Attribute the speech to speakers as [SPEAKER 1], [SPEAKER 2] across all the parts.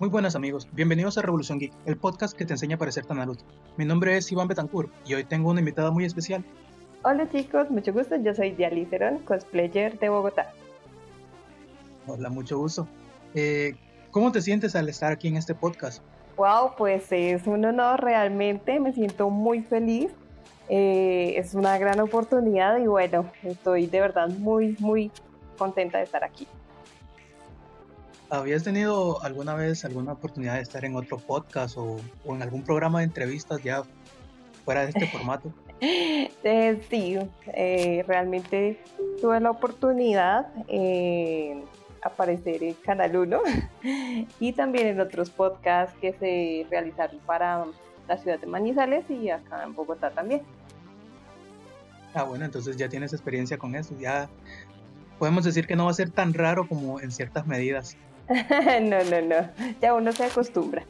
[SPEAKER 1] Muy buenas amigos, bienvenidos a Revolución Geek, el podcast que te enseña a parecer tan Naruto. Mi nombre es Iván Betancourt y hoy tengo una invitada muy especial.
[SPEAKER 2] Hola chicos, mucho gusto, yo soy Dialiceron, cosplayer de Bogotá.
[SPEAKER 1] Hola, mucho gusto. Eh, ¿Cómo te sientes al estar aquí en este podcast?
[SPEAKER 2] Wow, pues es un honor realmente, me siento muy feliz. Eh, es una gran oportunidad y bueno, estoy de verdad muy, muy contenta de estar aquí.
[SPEAKER 1] ¿Habías tenido alguna vez alguna oportunidad de estar en otro podcast o, en algún programa de entrevistas ya fuera de este formato?
[SPEAKER 2] Eh, sí, eh, realmente tuve la oportunidad de aparecer en Canal 1 y también en otros podcasts que se realizaron para la ciudad de Manizales y acá en Bogotá también.
[SPEAKER 1] Ah, bueno, entonces ya tienes experiencia con eso, ya podemos decir que no va a ser tan raro como en ciertas medidas.
[SPEAKER 2] no, no, no. Ya uno se acostumbra.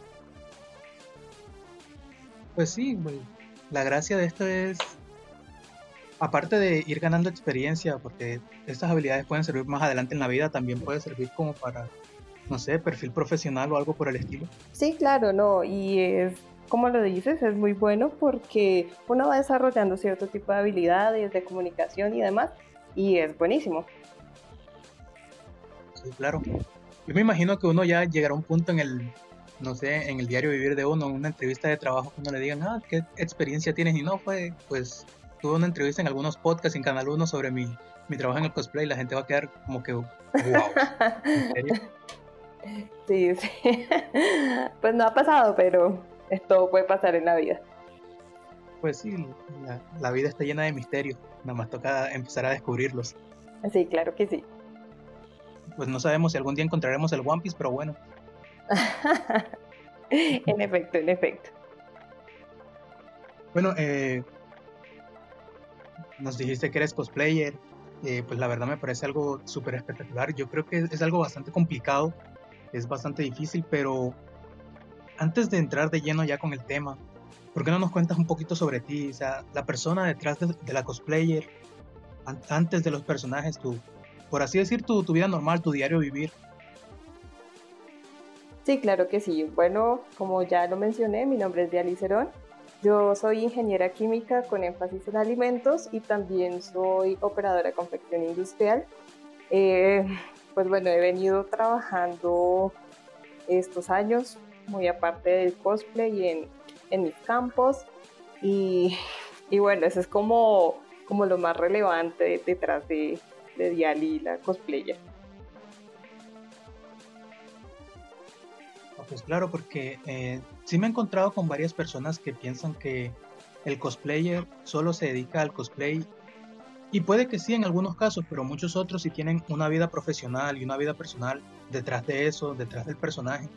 [SPEAKER 1] Pues sí, la gracia de esto es, aparte de ir ganando experiencia, porque estas habilidades pueden servir más adelante en la vida, también puede servir como para, no sé, perfil profesional o algo por el estilo.
[SPEAKER 2] Sí, claro, no, y es, como lo dices, es muy bueno porque uno va desarrollando cierto tipo de habilidades de comunicación y demás, y es buenísimo.
[SPEAKER 1] Sí, claro. Yo me imagino que uno ya llegará a un punto en el, no sé, en el diario vivir de uno, en una entrevista de trabajo, que uno le digan, ah, ¿qué experiencia tienes? Y no, fue, pues, tuve una entrevista en algunos podcasts en Canal 1 sobre mi, mi trabajo en el cosplay y la gente va a quedar como que, wow, ¿en serio?
[SPEAKER 2] Sí, sí. Pues no ha pasado, pero esto puede pasar en la vida.
[SPEAKER 1] Pues sí, la, la vida está llena de misterios, nada más toca empezar a descubrirlos.
[SPEAKER 2] Sí, claro que sí
[SPEAKER 1] pues no sabemos si algún día encontraremos el One Piece, pero bueno.
[SPEAKER 2] en efecto, en efecto.
[SPEAKER 1] Bueno, eh, nos dijiste que eres cosplayer, eh, pues la verdad me parece algo súper espectacular. Yo creo que es algo bastante complicado, es bastante difícil, pero antes de entrar de lleno ya con el tema, ¿por qué no nos cuentas un poquito sobre ti? O sea, la persona detrás de, de la cosplayer, antes de los personajes, tú, por así decir, tu, vida normal, tu diario vivir.
[SPEAKER 2] Sí, claro que sí. Bueno, como ya lo mencioné, mi nombre es Diali Cerón. Yo soy ingeniera química con énfasis en alimentos y también soy operadora de confección industrial. Eh, pues bueno, he venido trabajando estos años muy aparte del cosplay en, en mis campos y, y, bueno, eso es como, como lo más relevante detrás de, de Diali, la cosplayer.
[SPEAKER 1] Pues claro, porque eh, sí me he encontrado con varias personas que piensan que el cosplayer solo se dedica al cosplay y puede que sí en algunos casos, pero muchos otros sí tienen una vida profesional y una vida personal detrás de eso, detrás del personaje.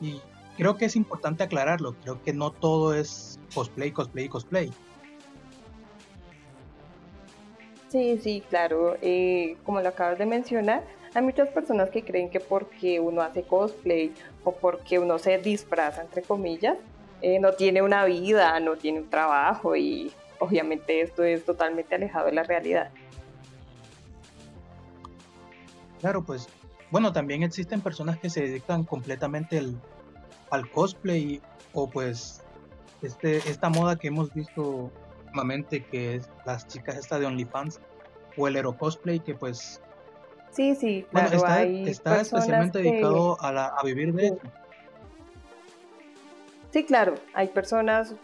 [SPEAKER 1] Y creo que es importante aclararlo, creo que no todo es cosplay, cosplay, cosplay.
[SPEAKER 2] Sí, sí, claro. Eh, como lo acabas de mencionar, hay muchas personas que creen que porque uno hace cosplay o porque uno se disfraza, entre comillas, eh, no tiene una vida, no tiene un trabajo y obviamente esto es totalmente alejado de la realidad.
[SPEAKER 1] Claro, pues bueno, también existen personas que se dedican completamente al cosplay o pues este, esta moda que hemos visto que es las chicas esta de OnlyFans o el Hero Cosplay que pues
[SPEAKER 2] sí sí claro,
[SPEAKER 1] está, especialmente dedicado a, la, a vivir de eso.
[SPEAKER 2] Sí claro hay personas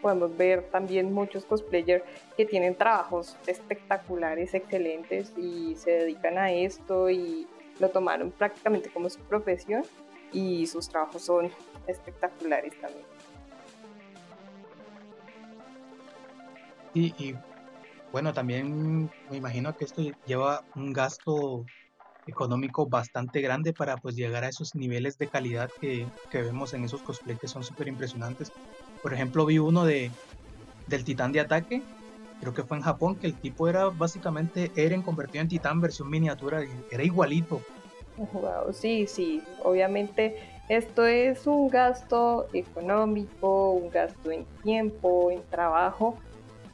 [SPEAKER 2] podemos ver también muchos cosplayers que tienen trabajos espectaculares excelentes y se dedican a esto y lo tomaron prácticamente como su profesión y sus trabajos son espectaculares también
[SPEAKER 1] Y, bueno, también me imagino que esto lleva un gasto económico bastante grande para pues llegar a esos niveles de calidad que, vemos en esos cosplays que son súper impresionantes. Por ejemplo, vi uno de del titán de ataque, creo que fue en Japón, que el tipo era básicamente Eren convertido en titán versión miniatura, era igualito.
[SPEAKER 2] Wow, sí, sí, obviamente esto es un gasto económico, un gasto en tiempo, en trabajo,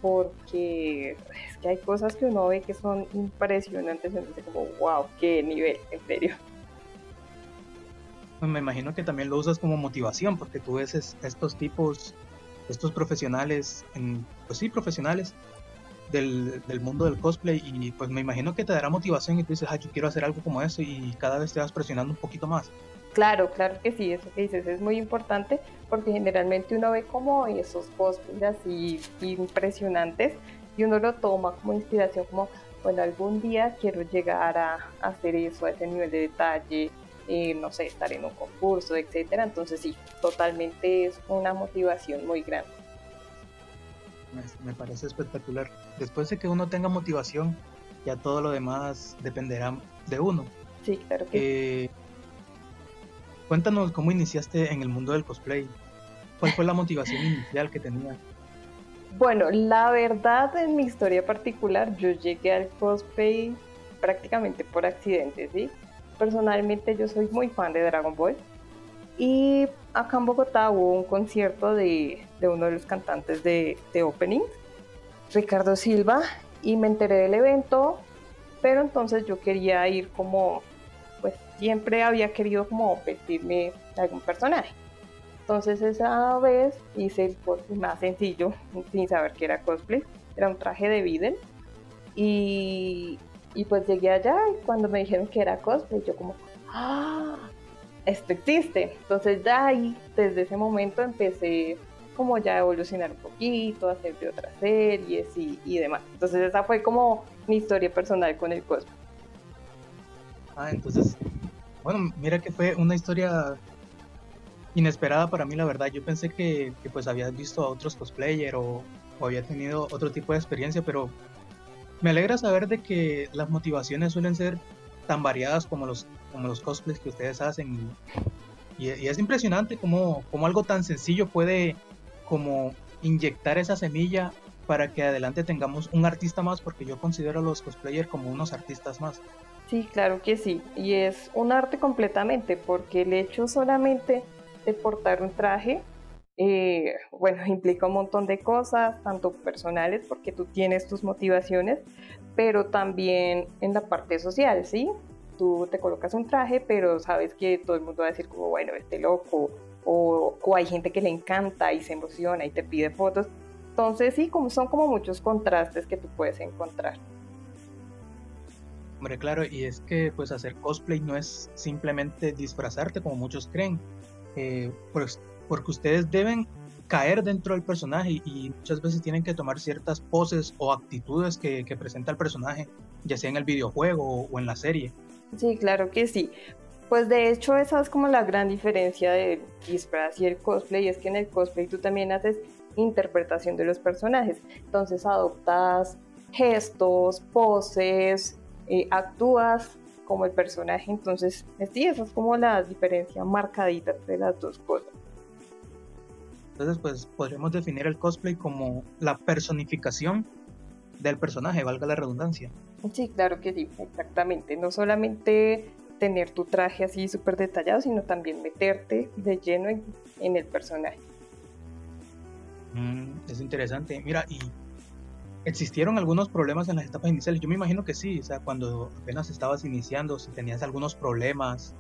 [SPEAKER 2] porque es que hay cosas que uno ve que son impresionantes, dice como, wow, qué nivel, en serio.
[SPEAKER 1] pues me imagino que también lo usas como motivación, porque tú ves estos tipos, estos profesionales, en, pues sí, profesionales del, del, mundo del cosplay y pues me imagino que te dará motivación y tú dices, ah, yo quiero hacer algo como eso y cada vez te vas presionando un poquito más.
[SPEAKER 2] Claro, claro que sí, eso que dices es muy importante porque generalmente uno ve como esos cosplays así impresionantes y uno lo toma como inspiración, como, bueno, algún día quiero llegar a, hacer eso, a ese nivel de detalle, eh, no sé, estar en un concurso, etcétera. Entonces sí, totalmente es una motivación muy grande.
[SPEAKER 1] Me parece espectacular. Después de que uno tenga motivación, ya todo lo demás dependerá de uno.
[SPEAKER 2] Sí, claro que
[SPEAKER 1] eh, Cuéntanos cómo iniciaste en el mundo del cosplay. ¿Cuál fue la motivación inicial que tenías?
[SPEAKER 2] Bueno, la verdad en mi historia particular, yo llegué al cosplay prácticamente por accidente, ¿sí? Personalmente yo soy muy fan de Dragon Ball y acá en Bogotá hubo un concierto de, uno de los cantantes de, de opening, Ricardo Silva, y me enteré del evento, pero entonces yo quería ir como, siempre había querido como vestirme algún personaje. Entonces esa vez hice el cosplay más sencillo, sin saber que era cosplay. Era un traje de Videl. Y, y pues llegué allá y cuando me dijeron que era cosplay, yo como, ¡ah! Esto existe. Entonces ya ahí, desde ese momento empecé como ya a evolucionar un poquito, a hacer de otras series y, y demás. Entonces esa fue como mi historia personal con el cosplay.
[SPEAKER 1] Ah, entonces, bueno, mira que fue una historia inesperada para mí, la verdad. Yo pensé que, pues habías visto a otros cosplayers o, había tenido otro tipo de experiencia, pero me alegra saber de que las motivaciones suelen ser tan variadas como los, como los cosplays que ustedes hacen. Y, es impresionante como, como algo tan sencillo puede como inyectar esa semilla para que adelante tengamos un artista más, porque yo considero a los cosplayers como unos artistas más.
[SPEAKER 2] Sí, claro que sí. Y es un arte completamente, porque el hecho solamente portar un traje, eh, bueno, implica un montón de cosas, tanto personales, porque tú tienes tus motivaciones, pero también en la parte social, ¿sí? Tú te colocas un traje, pero sabes que todo el mundo va a decir como, bueno, este loco, o, o hay gente que le encanta y se emociona y te pide fotos. Entonces, sí, como son como muchos contrastes que tú puedes encontrar.
[SPEAKER 1] Hombre, claro, y es que pues hacer cosplay no es simplemente disfrazarte como muchos creen. Eh, pues, porque ustedes deben caer dentro del personaje y muchas veces tienen que tomar ciertas poses o actitudes que, presenta el personaje, ya sea en el videojuego o, en la serie.
[SPEAKER 2] Sí, claro que sí. Pues de hecho esa es como la gran diferencia del disfraz y el cosplay, es que en el cosplay tú también haces interpretación de los personajes, entonces adoptas gestos, poses, eh, actúas como el personaje. Entonces, sí, esa es como la diferencia marcadita entre las dos cosas.
[SPEAKER 1] Entonces, pues podríamos definir el cosplay como la personificación del personaje, valga la redundancia.
[SPEAKER 2] Sí, claro que sí, exactamente. No solamente tener tu traje así súper detallado, sino también meterte de lleno en, el personaje.
[SPEAKER 1] Mm, es interesante. Mira, y ¿Existieron algunos problemas en las etapas iniciales? Yo me imagino que sí, o sea, cuando apenas estabas iniciando, si tenías algunos problemas,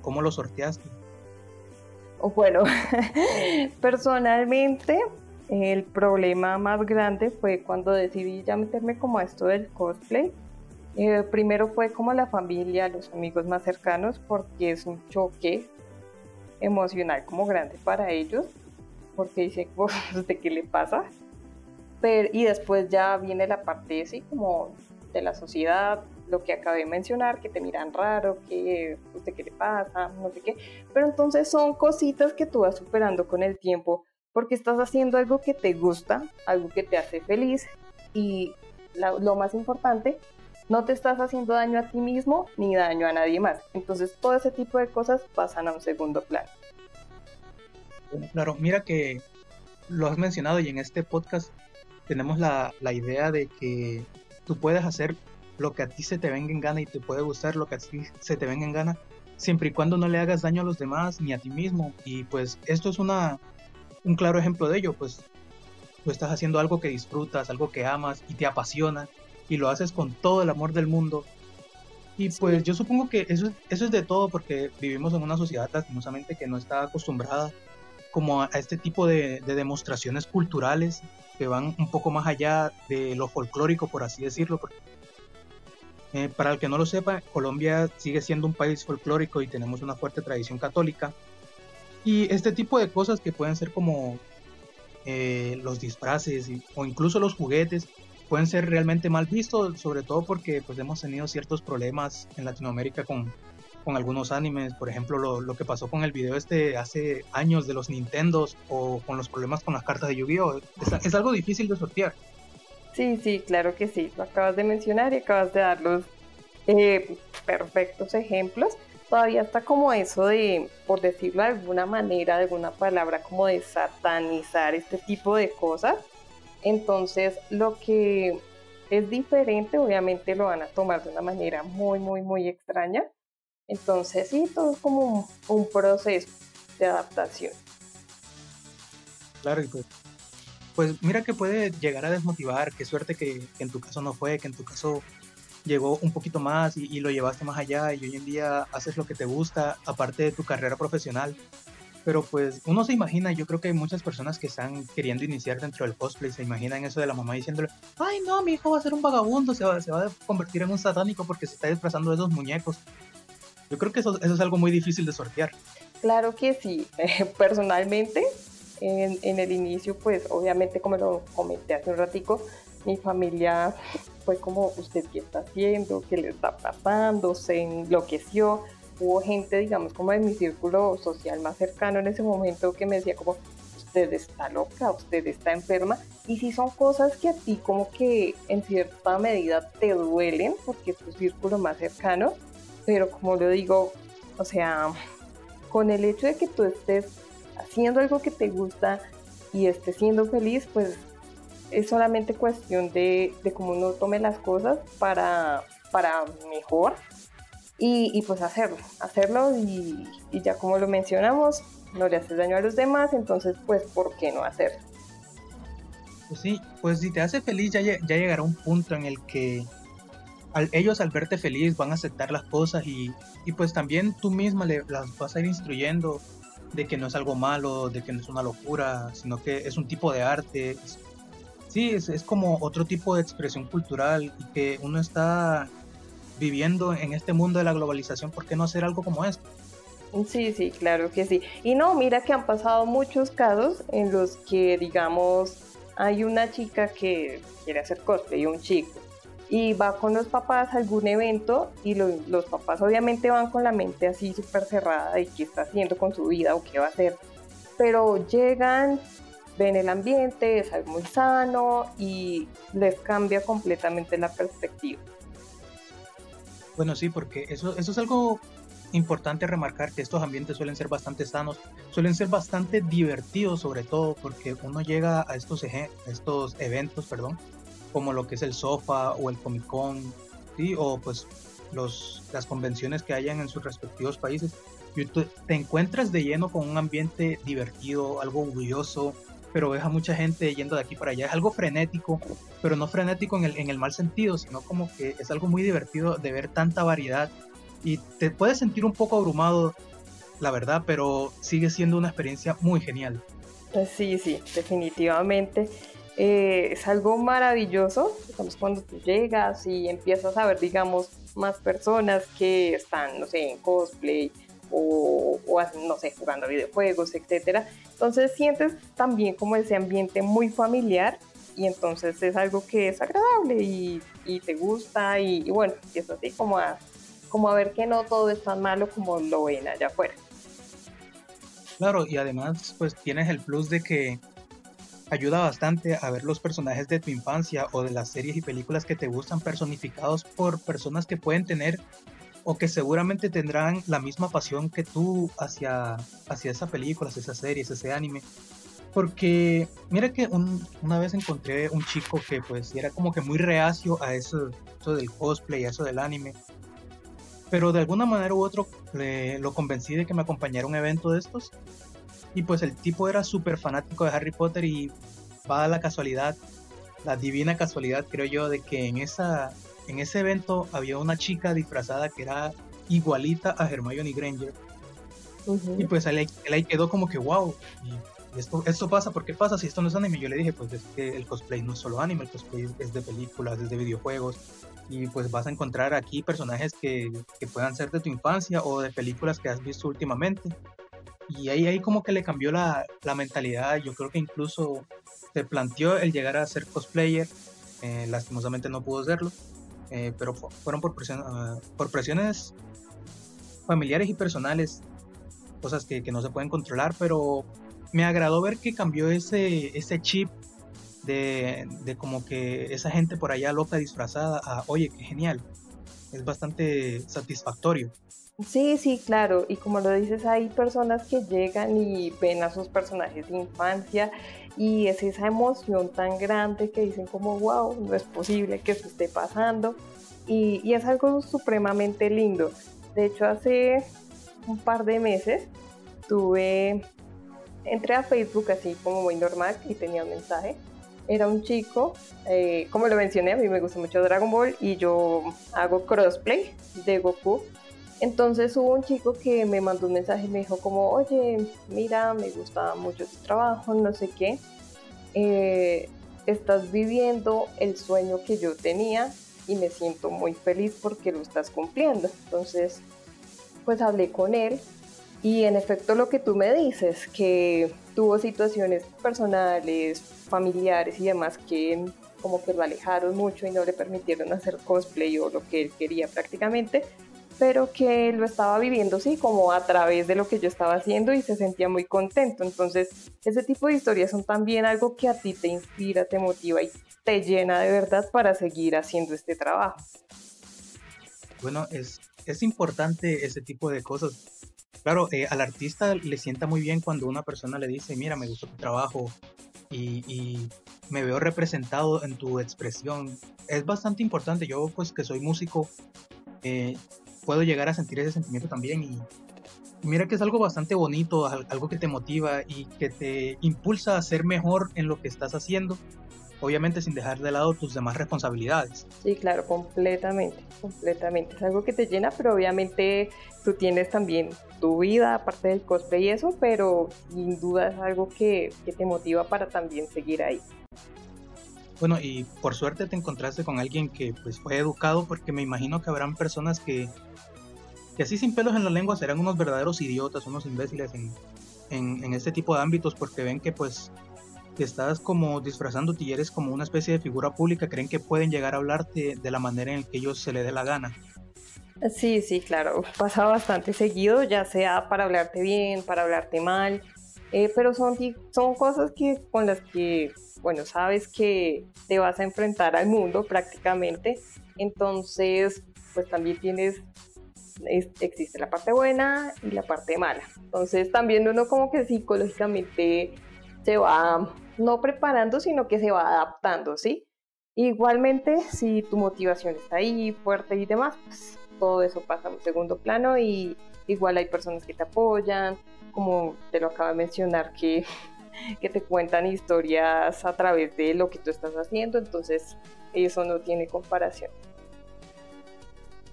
[SPEAKER 1] ¿cómo los sorteaste?
[SPEAKER 2] Bueno, personalmente el problema más grande fue cuando decidí ya meterme como a esto del cosplay. Eh, primero fue como la familia, los amigos más cercanos, porque es un choque emocional como grande para ellos, porque dicen, ¿de qué le pasa? Y después ya viene la parte así como de la sociedad, lo que acabé de mencionar, que te miran raro, que usted qué le pasa, no sé qué. Pero entonces son cositas que tú vas superando con el tiempo porque estás haciendo algo que te gusta, algo que te hace feliz y lo más importante, no te estás haciendo daño a ti mismo ni daño a nadie más. Entonces todo ese tipo de cosas pasan a un segundo plano.
[SPEAKER 1] claro, mira que lo has mencionado y en este podcast tenemos la, idea de que tú puedes hacer lo que a ti se te venga en gana y te puede gustar lo que a ti se te venga en gana, siempre y cuando no le hagas daño a los demás ni a ti mismo. Y pues esto es una, un claro ejemplo de ello, pues tú estás haciendo algo que disfrutas, algo que amas y te apasiona y lo haces con todo el amor del mundo. Y pues yo supongo que eso, eso es de todo porque vivimos en una sociedad lastimosamente que no está acostumbrada como a, este tipo de, demostraciones culturales que van un poco más allá de lo folclórico, por así decirlo. Eh, para el que no lo sepa, Colombia sigue siendo un país folclórico y tenemos una fuerte tradición católica. Y este tipo de cosas que pueden ser como eh, los disfraces o incluso los juguetes pueden ser realmente mal vistos, sobre todo porque pues hemos tenido ciertos problemas en Latinoamérica con, con algunos animes, por ejemplo lo, lo, que pasó con el video este hace años de los Nintendos o con los problemas con las cartas de Yu-Gi-Oh! Es, es, algo difícil de sortear.
[SPEAKER 2] Sí, sí, claro que sí, lo acabas de mencionar y acabas de dar los eh, perfectos ejemplos. Todavía está como eso de, por decirlo de alguna manera, de alguna palabra, como de satanizar este tipo de cosas entonces, lo que es diferente, obviamente lo van a tomar de una manera muy, muy, muy extraña. Entonces, sí, todo es como un, proceso de adaptación.
[SPEAKER 1] Claro, y pues, pues mira que puede llegar a desmotivar, qué suerte que, en tu caso no fue, que en tu caso llegó un poquito más y, lo llevaste más allá y hoy en día haces lo que te gusta, aparte de tu carrera profesional pero pues uno se imagina, yo creo que hay muchas personas que están queriendo iniciar dentro del cosplay, se imaginan eso de la mamá diciéndole, ay no, mi hijo va a ser un vagabundo, se va, se va a convertir en un satánico porque se está disfrazando de esos muñecos. Yo creo que eso, es algo muy difícil de sortear.
[SPEAKER 2] Claro que sí, personalmente en, en, el inicio pues obviamente como lo comenté hace un ratico, mi familia fue como, ¿usted qué está haciendo? ¿Qué le está pasando? Se enloqueció hubo gente, digamos, como de mi círculo social más cercano en ese momento que me decía como, usted está loca, usted está enferma. Y si son cosas que a ti como que en cierta medida te duelen, porque es tu círculo más cercano, pero como lo digo, o sea, con el hecho de que tú estés haciendo algo que te gusta y estés siendo feliz, pues es solamente cuestión de, de cómo uno tome las cosas para, para mejor y, pues hacerlo, hacerlo y, ya como lo mencionamos, no le haces daño a los demás, entonces pues ¿por qué no hacerlo?
[SPEAKER 1] Pues sí, pues si te hace feliz ya, ya llegará un punto en el que ellos al verte feliz van a aceptar las cosas y, pues también tú misma le, las vas a ir instruyendo de que no es algo malo, de que no es una locura, sino que es un tipo de arte. Sí, es, es como otro tipo de expresión cultural y que uno está viviendo en este mundo de la globalización, ¿por qué no hacer algo como esto?
[SPEAKER 2] Sí, sí, claro que sí. Y no, mira que han pasado muchos casos en los que, digamos, hay una chica que quiere hacer cosplay, un chico, y va con los papás a algún evento y los papás obviamente van con la mente así súper cerrada de qué está haciendo con su vida o qué va a hacer. Pero llegan, ven el ambiente, es algo muy sano y les cambia completamente la perspectiva.
[SPEAKER 1] Bueno, sí, porque eso, eso es algo importante remarcar, que estos ambientes suelen ser bastante sanos, suelen ser bastante divertidos sobre todo, porque uno llega a estos, estos eventos, perdón, como lo que es el SOFA o el Comic Con, ¿sí? o pues los, las convenciones que hayan en sus respectivos países, y te encuentras de lleno con un ambiente divertido, algo orgulloso, pero ves a mucha gente yendo de aquí para allá. Es algo frenético, pero no frenético en el, en el mal sentido, sino como que es algo muy divertido de ver tanta variedad y te puedes sentir un poco abrumado, la verdad, pero sigue siendo una experiencia muy genial.
[SPEAKER 2] Pues sí, sí, definitivamente. Eh, es algo maravilloso, digamos, cuando tú llegas y empiezas a ver, digamos, más personas que están, no sé, en cosplay o, no sé, jugando videojuegos, etcétera. Entonces sientes también como ese ambiente muy familiar y entonces es algo que es agradable y, y te gusta y, bueno, y es así como a, como a ver que no todo es tan malo como lo ven allá afuera.
[SPEAKER 1] Claro, y además pues tienes el plus de que ayuda bastante a ver los personajes de tu infancia o de las series y películas que te gustan personificados por personas que pueden tener o que seguramente tendrán la misma pasión que tú hacia, hacia esa película, hacia esa serie, ese anime. Porque mira que una vez encontré un chico que pues era como que muy reacio a eso, eso del cosplay, a eso del anime. Pero de alguna manera u otro le, lo convencí de que me acompañara a un evento de estos. Y pues el tipo era súper fanático de Harry Potter y va a la casualidad, la divina casualidad creo yo, de que en esa en ese evento había una chica disfrazada que era igualita a Hermione Granger. Y pues él, ahí quedó como que, wow, y esto, esto pasa, ¿por qué pasa si esto no es anime? Yo le dije, pues es que el cosplay no es solo anime, el cosplay es de películas, es de videojuegos, y pues vas a encontrar aquí personajes que, que puedan ser de tu infancia o de películas que has visto últimamente. Y ahí, ahí como que le cambió la, la mentalidad, yo creo que incluso se planteó el llegar a ser cosplayer, eh, lastimosamente no pudo serlo, eh, pero fueron por, ah, por presiones familiares y personales, cosas que, que, no se pueden controlar, pero me agradó ver que cambió ese, ese chip de, de, como que esa gente por allá loca disfrazada a, oye, qué genial, es bastante satisfactorio.
[SPEAKER 2] Sí, sí, claro. Y como lo dices, hay personas que llegan y ven a sus personajes de infancia y es esa emoción tan grande que dicen como, wow, no es posible que esto esté pasando. Y, es algo supremamente lindo. De hecho, hace un par de meses tuve, entré a Facebook así como muy normal y tenía un mensaje. Era un chico, eh, como lo mencioné, a mí me gusta mucho Dragon Ball y yo hago crossplay de Goku entonces hubo un chico que me mandó un mensaje y me dijo como, oye, mira, me gusta mucho tu trabajo, no sé qué. Eh, estás viviendo el sueño que yo tenía y me siento muy feliz porque lo estás cumpliendo. Entonces, pues hablé con él y en efecto lo que tú me dices, que tuvo situaciones personales, familiares y demás que como que lo alejaron mucho y no le permitieron hacer cosplay o lo que él quería prácticamente, pero que lo estaba viviendo, sí, como a través de lo que yo estaba haciendo y se sentía muy contento. Entonces, ese tipo de historias son también algo que a ti te inspira, te motiva y te llena de verdad para seguir haciendo este trabajo.
[SPEAKER 1] Bueno, es, es importante ese tipo de cosas. Claro, eh, al artista le sienta muy bien cuando una persona le dice, mira, me gusta tu trabajo y, y me veo representado en tu expresión. Es bastante importante. Yo, pues que soy músico, eh, puedo llegar a sentir ese sentimiento también y mira que es algo bastante bonito, algo que te motiva y que te impulsa a ser mejor en lo que estás haciendo, obviamente sin dejar de lado tus demás responsabilidades.
[SPEAKER 2] Sí, claro, completamente, completamente. Es algo que te llena, pero obviamente tú tienes también tu vida, aparte del cosplay y eso, pero sin duda es algo que, que te motiva para también seguir ahí.
[SPEAKER 1] Bueno, y por suerte te encontraste con alguien que pues fue educado porque me imagino que habrán personas que, que así sin pelos en la lengua serán unos verdaderos idiotas, unos imbéciles en, en, este tipo de ámbitos porque ven que pues que estás como disfrazándote y eres como una especie de figura pública, creen que pueden llegar a hablarte de la manera en que ellos se les dé la gana.
[SPEAKER 2] Sí, sí, claro, pasa bastante seguido, ya sea para hablarte bien, para hablarte mal, eh, pero son, son cosas que, con las que bueno, sabes que te vas a enfrentar al mundo prácticamente, entonces pues también tienes, existe la parte buena y la parte mala. Entonces también uno como que psicológicamente se va no preparando, sino que se va adaptando, ¿sí? Igualmente, si tu motivación está ahí, fuerte y demás, pues todo eso pasa a un segundo plano y igual hay personas que te apoyan, como te lo acabo de mencionar, que que te cuentan historias a través de lo que tú estás haciendo, entonces eso no tiene comparación.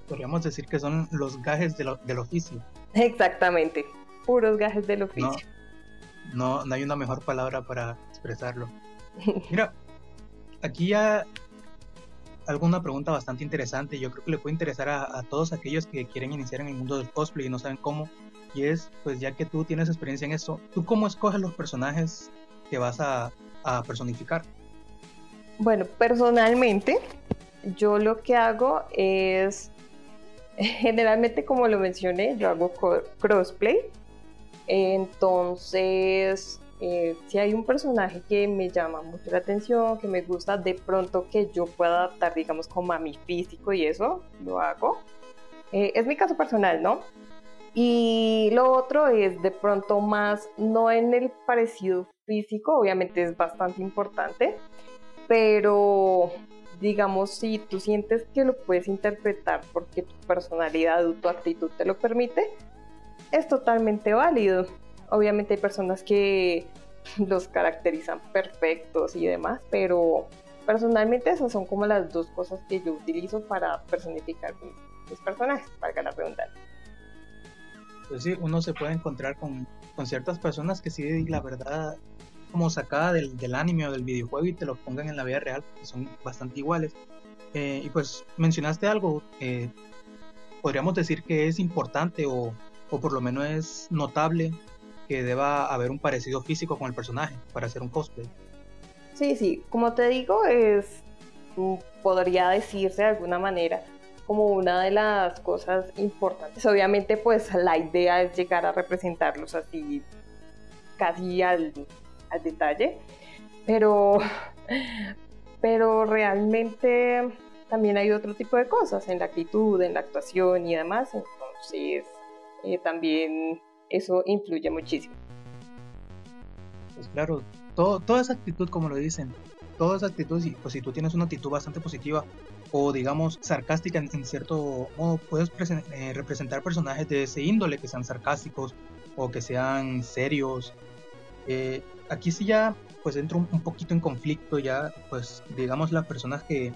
[SPEAKER 1] Podríamos decir que son los gajes del oficio.
[SPEAKER 2] Exactamente, puros gajes del oficio.
[SPEAKER 1] No, no, hay una mejor palabra para expresarlo. Mira, aquí ya alguna pregunta bastante interesante. Yo creo que le puede interesar a, a, todos aquellos que quieren iniciar en el mundo del cosplay y no saben cómo y es, pues ya que tú tienes experiencia en eso, ¿tú cómo escoges los personajes que vas a, personificar?
[SPEAKER 2] Bueno, personalmente, yo lo que hago es, generalmente como lo mencioné, yo hago crossplay. Entonces, eh, si hay un personaje que me llama mucho la atención, que me gusta, de pronto que yo pueda adaptar, digamos, como a mi físico y eso, lo hago. Eh, es mi caso personal, ¿no? Y lo otro es de pronto más, no en el parecido físico, obviamente es bastante importante, pero digamos, si tú sientes que lo puedes interpretar porque tu personalidad o tu actitud te lo permite, es totalmente válido. Obviamente hay personas que los caracterizan perfectos y demás, pero personalmente esas son como las dos cosas que yo utilizo para personificar mis, personajes, para la redundancia.
[SPEAKER 1] Pues sí, uno se puede encontrar con, con ciertas personas que sí, la verdad, como sacada del, del, anime o del videojuego y te lo pongan en la vida real, que son bastante iguales. Eh, y pues mencionaste algo, eh, podríamos decir que es importante o, o por lo menos es notable que deba haber un parecido físico con el personaje para hacer un cosplay.
[SPEAKER 2] Sí, sí, como te digo, es podría decirse de alguna manera como una de las cosas importantes. Obviamente, pues la idea es llegar a representarlos así casi al, al detalle, pero, pero realmente también hay otro tipo de cosas en la actitud, en la actuación y demás, entonces eh, también eso influye muchísimo.
[SPEAKER 1] Pues claro, todo, toda esa actitud, como lo dicen, toda esa actitud, si, pues si tú tienes una actitud bastante positiva o digamos sarcástica en, cierto modo, puedes eh, representar personajes de ese índole, que sean sarcásticos o que sean serios. Eh, aquí sí ya pues entro un, poquito en conflicto ya, pues digamos las personas que,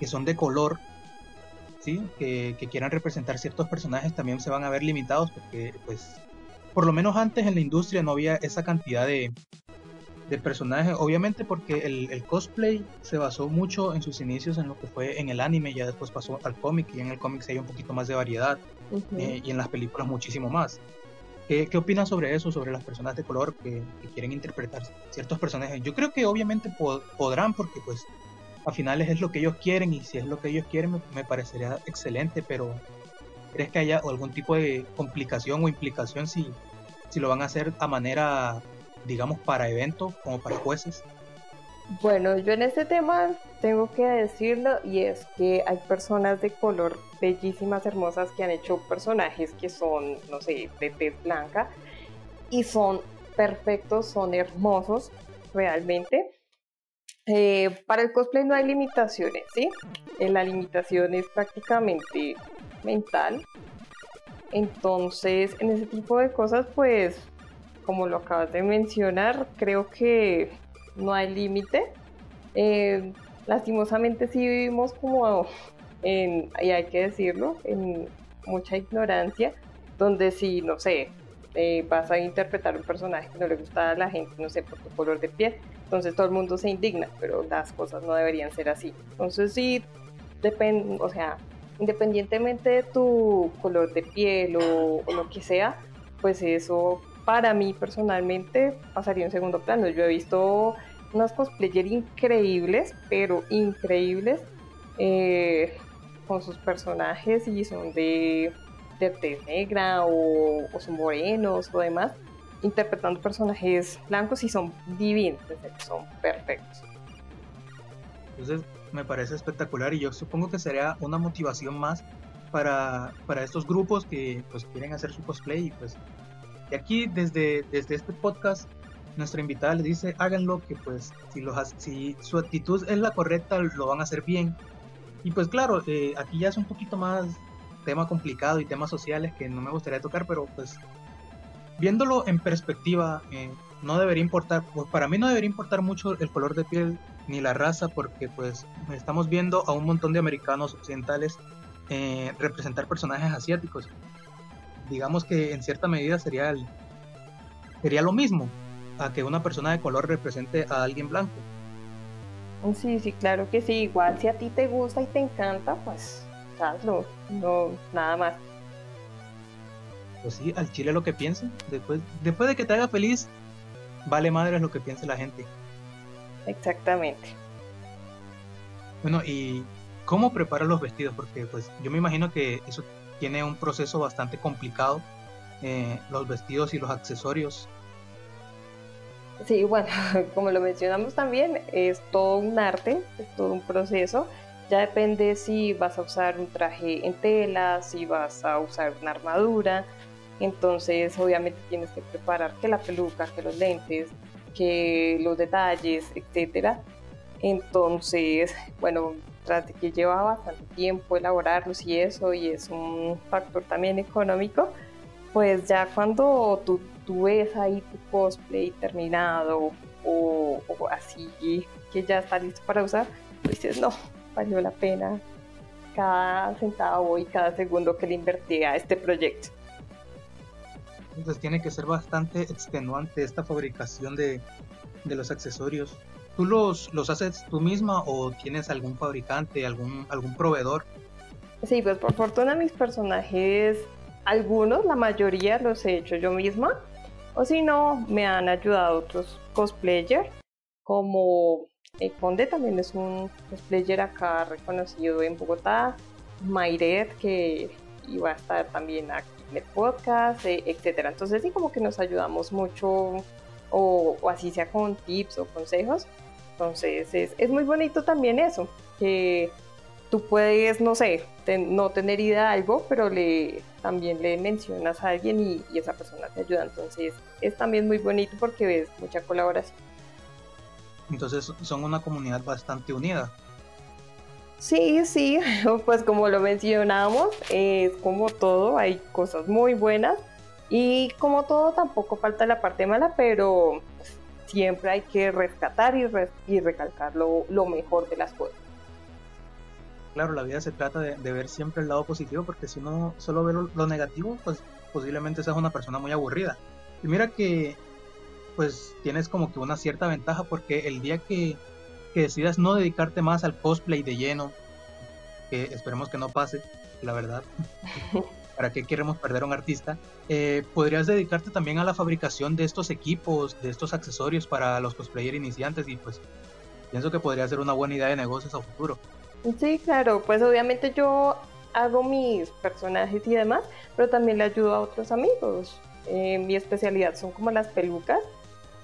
[SPEAKER 1] que son de color que, quieran representar ciertos personajes también se van a ver limitados porque, pues, por lo menos antes en la industria no había esa cantidad de, de personajes, obviamente porque el, cosplay se basó mucho en sus inicios en lo que fue en el anime, ya después pasó al cómic y en el cómic se hay un poquito más de variedad eh, y en las películas muchísimo más. ¿Qué, ¿Qué, opinas sobre eso, sobre las personas de color que, quieren interpretar ciertos personajes? Yo creo que obviamente podrán porque pues a finales es lo que ellos quieren y si es lo que ellos quieren me, parecería excelente, pero ¿crees que haya algún tipo de complicación o implicación si, si lo van a hacer a manera, digamos, para eventos, como para jueces?
[SPEAKER 2] Bueno, yo en este tema tengo que decirlo y es que hay personas de color bellísimas, hermosas que han hecho personajes que son, no sé, de tez blanca y son perfectos, son hermosos realmente. Eh, para el cosplay no hay limitaciones, ¿sí? Eh, la limitación es prácticamente mental. Entonces, en ese tipo de cosas, pues, como lo acabas de mencionar, creo que no hay límite. Eh, lastimosamente sí vivimos como en, y hay que decirlo, en mucha ignorancia, donde si, no sé, vas a interpretar un personaje que no le gusta a la gente, no sé, por tu color de piel, entonces todo el mundo se indigna, pero las cosas no deberían ser así. Entonces sí, depende, o sea, independientemente de tu color de piel o, lo que sea, pues eso para mí personalmente pasaría en segundo plano. Yo he visto unas cosplayers increíbles, pero increíbles, eh, con sus personajes y son de, de tez negra o, o, son morenos o demás interpretando personajes blancos y son divinos, son perfectos.
[SPEAKER 1] Entonces me parece espectacular y yo supongo que sería una motivación más para, para estos grupos que pues quieren hacer su cosplay y pues y aquí desde, desde este podcast nuestra invitada les dice háganlo que pues si, si su actitud es la correcta lo van a hacer bien y pues claro eh, aquí ya es un poquito más tema complicado y temas sociales que no me gustaría tocar pero pues viéndolo en perspectiva, eh, no debería importar, pues para mí no debería importar mucho el color de piel ni la raza, porque pues estamos viendo a un montón de americanos occidentales eh, representar personajes asiáticos. Digamos que en cierta medida sería, el, sería lo mismo a que una persona de color represente a alguien blanco.
[SPEAKER 2] Sí, sí, claro que sí. Igual si a ti te gusta y te encanta, pues hazlo, no, nada más
[SPEAKER 1] pues sí, al chile lo que piensen. Después, después de que te haga feliz, vale madre lo que piense la gente.
[SPEAKER 2] Exactamente.
[SPEAKER 1] Bueno, ¿y cómo preparar los vestidos? Porque pues yo me imagino que eso tiene un proceso bastante complicado, eh, los vestidos y los accesorios.
[SPEAKER 2] Sí, bueno, como lo mencionamos también, es todo un arte, es todo un proceso. Ya depende si vas a usar un traje en tela, si vas a usar una armadura, entonces, obviamente tienes que preparar que la peluca, que los lentes, que los detalles, etcétera. Entonces, bueno, tras de que lleva bastante tiempo elaborarlos y eso, y es un factor también económico, pues ya cuando tú, ves ahí tu cosplay terminado o, así que ya está listo para usar, dices, no, valió la pena cada centavo y cada segundo que le invertí a este proyecto.
[SPEAKER 1] Entonces tiene que ser bastante extenuante esta fabricación de, de los accesorios. ¿Tú los, los haces tú misma o tienes algún fabricante, algún, algún proveedor?
[SPEAKER 2] Sí, pues por fortuna mis personajes, algunos, la mayoría los he hecho yo misma. O si no, me han ayudado otros cosplayers, como el Conde también es un cosplayer acá reconocido en Bogotá, Mayret, que iba a estar también aquí en el podcast, eh, etcétera. Entonces sí como que nos ayudamos mucho o, así sea con tips o consejos. Entonces es, es, muy bonito también eso, que tú puedes, no sé, no tener idea de algo, pero le, también le mencionas a alguien y, y, esa persona te ayuda. Entonces es también muy bonito porque ves mucha colaboración.
[SPEAKER 1] Entonces son una comunidad bastante unida.
[SPEAKER 2] Sí, sí, pues como lo mencionamos, es como todo, hay cosas muy buenas y como todo tampoco falta la parte mala, pero siempre hay que rescatar y, y recalcar lo, mejor de las cosas.
[SPEAKER 1] Claro, la vida se trata de, ver siempre el lado positivo, porque si uno solo ve lo, negativo, pues posiblemente seas una persona muy aburrida. Y mira que pues tienes como que una cierta ventaja porque el día que, decidas no dedicarte más al cosplay de lleno, que esperemos que no pase, la verdad, ¿para qué queremos perder a un artista? Eh, podrías dedicarte también a la fabricación de estos equipos, de estos accesorios para los cosplayers iniciantes y pues pienso que podría ser una buena idea de negocios a futuro.
[SPEAKER 2] Sí, claro, pues obviamente yo hago mis personajes y demás, pero también le ayudo a otros amigos. Eh, mi especialidad son como las pelucas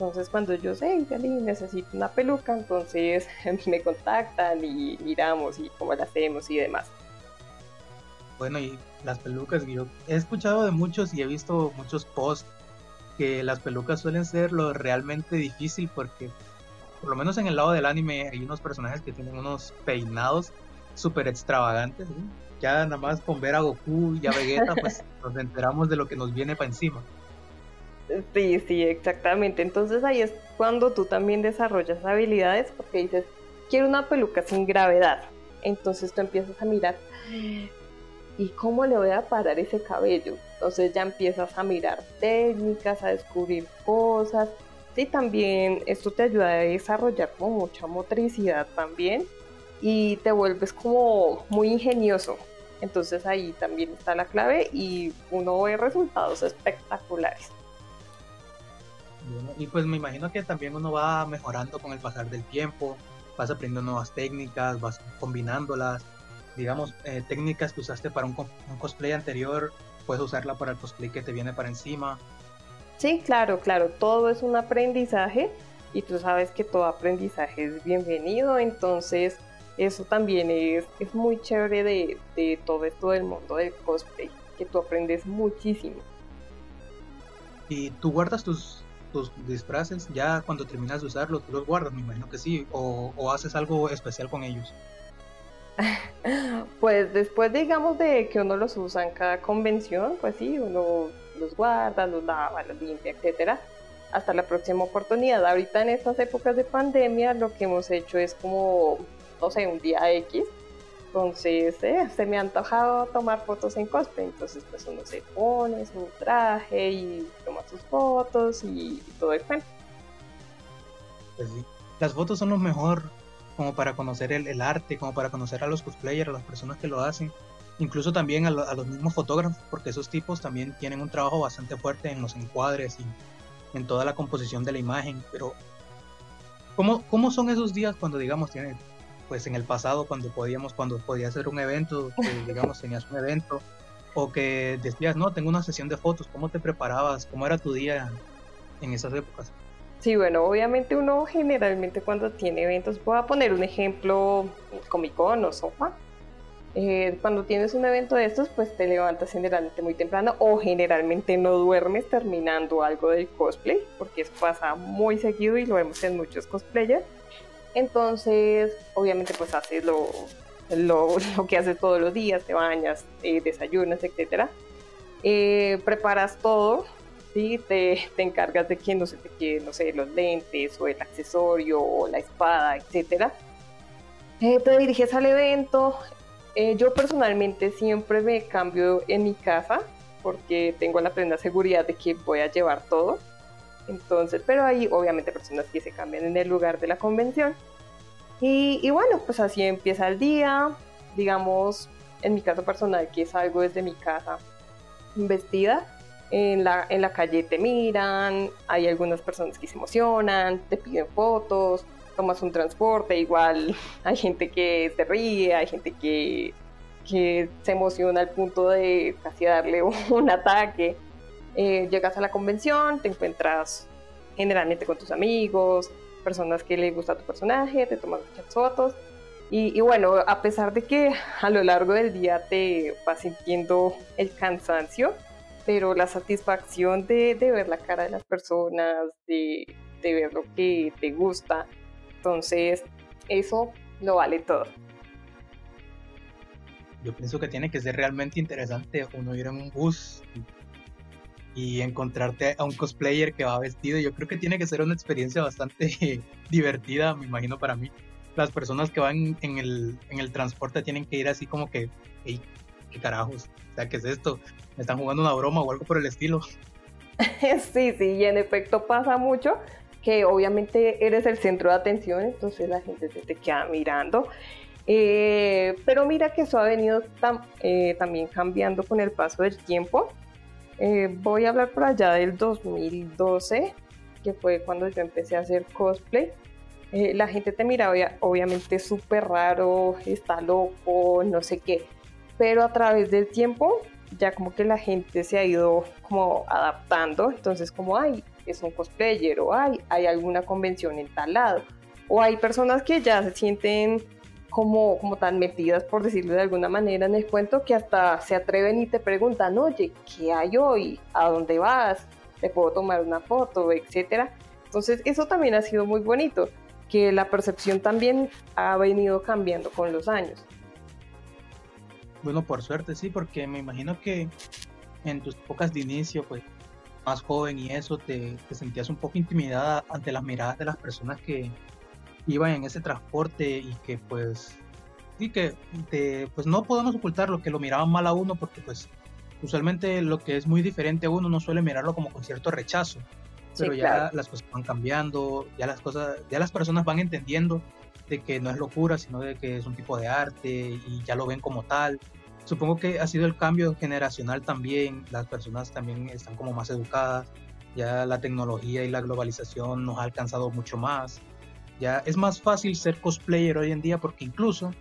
[SPEAKER 2] entonces cuando yo sé, que necesito una peluca, entonces me contactan y miramos y cómo la hacemos y demás.
[SPEAKER 1] Bueno, y las pelucas, yo he escuchado de muchos y he visto muchos posts que las pelucas suelen ser lo realmente difícil porque por lo menos en el lado del anime hay unos personajes que tienen unos peinados súper extravagantes. Ya nada más con ver a Goku y a Vegeta, pues nos enteramos de lo que nos viene para encima.
[SPEAKER 2] Sí, sí, exactamente. Entonces ahí es cuando tú también desarrollas habilidades porque dices, quiero una peluca sin gravedad. Entonces tú empiezas a mirar, ¿y cómo le voy a parar ese cabello? Entonces ya empiezas a mirar técnicas, a descubrir cosas. Sí, también esto te ayuda a desarrollar como mucha motricidad también y te vuelves como muy ingenioso. Entonces ahí también está la clave y uno ve resultados espectaculares
[SPEAKER 1] y pues me imagino que también uno va mejorando con el pasar del tiempo, vas aprendiendo nuevas técnicas, vas combinándolas. Digamos, eh, técnicas que usaste para un, cosplay anterior, puedes usarla para el cosplay que te viene para encima.
[SPEAKER 2] Sí, claro, claro, todo es un aprendizaje y tú sabes que todo aprendizaje es bienvenido, entonces eso también es, es muy chévere de, de todo esto del mundo del cosplay, que tú aprendes muchísimo.
[SPEAKER 1] ¿Y tú guardas tus, tus disfraces ya cuando terminas de usarlos, tú los guardas, me imagino que sí, o, haces algo especial con ellos.
[SPEAKER 2] Pues después, digamos, de que uno los usa en cada convención, pues sí, uno los guarda, los lava, los limpia, etcétera. Hasta la próxima oportunidad. Ahorita en estas épocas de pandemia, lo que hemos hecho es como, no sé, un día X, entonces, eh, se me ha antojado tomar fotos en cosplay. Entonces, pues uno se pone su traje y toma sus fotos y, todo el cuento.
[SPEAKER 1] Pues sí. Las fotos son lo mejor como para conocer el, arte, como para conocer a los cosplayers, a las personas que lo hacen. Incluso también a, los mismos fotógrafos, porque esos tipos también tienen un trabajo bastante fuerte en los encuadres y en toda la composición de la imagen. Pero, ¿cómo, cómo son esos días cuando, digamos, tienen pues en el pasado cuando podíamos, cuando podía hacer un evento, que digamos tenías un evento, o que decías, no, tengo una sesión de fotos, ¿cómo te preparabas? ¿Cómo era tu día en esas épocas?
[SPEAKER 2] Sí, bueno, obviamente uno generalmente cuando tiene eventos, voy a poner un ejemplo, Comic Con o Sofa, eh, cuando tienes un evento de estos, pues te levantas generalmente muy temprano o generalmente no duermes terminando algo del cosplay, porque eso pasa muy seguido y lo vemos en muchos cosplayers. Entonces, obviamente, pues haces lo, lo, que haces todos los días, te bañas, eh, desayunas, etc. Eh, preparas todo ¿sí? Te, te encargas de que no se te queden, no sé, los lentes o el accesorio o la espada, etcétera. Eh, te diriges al evento. Eh, yo personalmente siempre me cambio en mi casa porque tengo la plena seguridad de que voy a llevar todo. Entonces, pero hay obviamente personas que se cambian en el lugar de la convención. Y, y bueno, pues así empieza el día. Digamos, en mi caso personal, que salgo desde mi casa vestida, en la, en la calle te miran, hay algunas personas que se emocionan, te piden fotos, tomas un transporte, igual hay gente que se ríe, hay gente que, que se emociona al punto de casi darle un ataque. Eh, llegas a la convención, te encuentras generalmente con tus amigos, personas que les gusta tu personaje, te tomas muchas fotos. Y, y, bueno, a pesar de que a lo largo del día te vas sintiendo el cansancio, pero la satisfacción de, de ver la cara de las personas, de, de ver lo que te gusta, entonces eso lo vale todo
[SPEAKER 1] yo pienso que tiene que ser realmente interesante uno ir en un bus y, encontrarte a un cosplayer que va vestido. Yo creo que tiene que ser una experiencia bastante divertida, me imagino para mí. Las personas que van en el, en el transporte tienen que ir así como que, ¿qué carajos? O sea, ¿qué es esto? ¿Me están jugando una broma o algo por el estilo?
[SPEAKER 2] sí, sí, y en efecto pasa mucho que obviamente eres el centro de atención, entonces la gente se te queda mirando eh, pero mira que eso ha venido eh, también cambiando con el paso del tiempo. Eh, voy a hablar por allá del 2012, que fue cuando yo empecé a hacer cosplay. la gente te miraba obviamente súper raro, está loco, no sé qué. Pero a través del tiempo ya como que la gente se ha ido como adaptando. Entonces como, ay, es un cosplayer o ay, hay alguna convención en tal lado. O hay personas que ya se sienten como, como tan metidas, por decirlo de alguna manera, en el cuento que hasta se atreven y te preguntan, oye, ¿qué hay hoy? ¿A dónde vas? ¿Te puedo tomar una foto? Etcétera. Entonces, eso también ha sido muy bonito, que la percepción también ha venido cambiando con los años.
[SPEAKER 1] Bueno, por suerte sí, porque me imagino que en tus épocas de inicio, pues más joven y eso, te, te sentías un poco intimidada ante las miradas de las personas que, iban en ese transporte y que pues y que pues no podemos ocultar lo que lo miraban mal a uno porque pues usualmente lo que es muy diferente a uno no suele mirarlo como con cierto rechazo. Pero ya las cosas van cambiando ya las cosas ya las personas van entendiendo de que no es locura sino de que es un tipo de arte y ya lo ven como tal. Supongo que ha sido el cambio generacional también las personas también están como más educadas ya la tecnología y la globalización nos ha alcanzado mucho más. Ya es más fácil ser cosplayer hoy en día porque incluso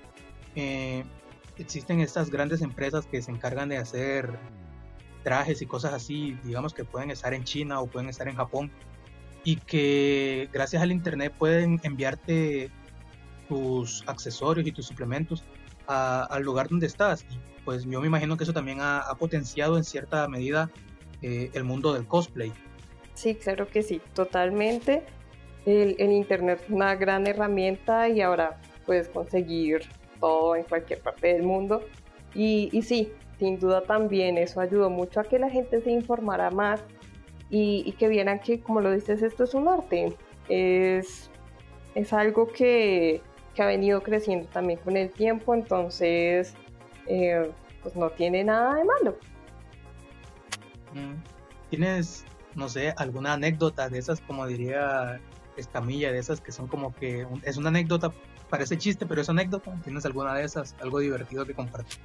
[SPEAKER 1] eh, existen estas grandes empresas que se encargan de hacer trajes y cosas así, digamos que pueden estar en China o pueden estar en Japón y que gracias al internet pueden enviarte tus accesorios y tus suplementos al lugar donde estás. Y pues yo me imagino que eso también ha, potenciado en cierta medida eh, el mundo del cosplay.
[SPEAKER 2] Sí, claro que sí, totalmente el, Internet es una gran herramienta y ahora puedes conseguir todo en cualquier parte del mundo. Y, y sí, sin duda también eso ayudó mucho a que la gente se informara más y, que vieran que, como lo dices, esto es un arte. Es, es algo que, que ha venido creciendo también con el tiempo, entonces eh, pues no tiene nada de malo.
[SPEAKER 1] Mm. ¿Tienes, no sé, alguna anécdota de esas, como diría escamilla de esas que son como que es una anécdota, parece chiste, pero es anécdota. ¿Tienes alguna de esas? Algo divertido que compartir.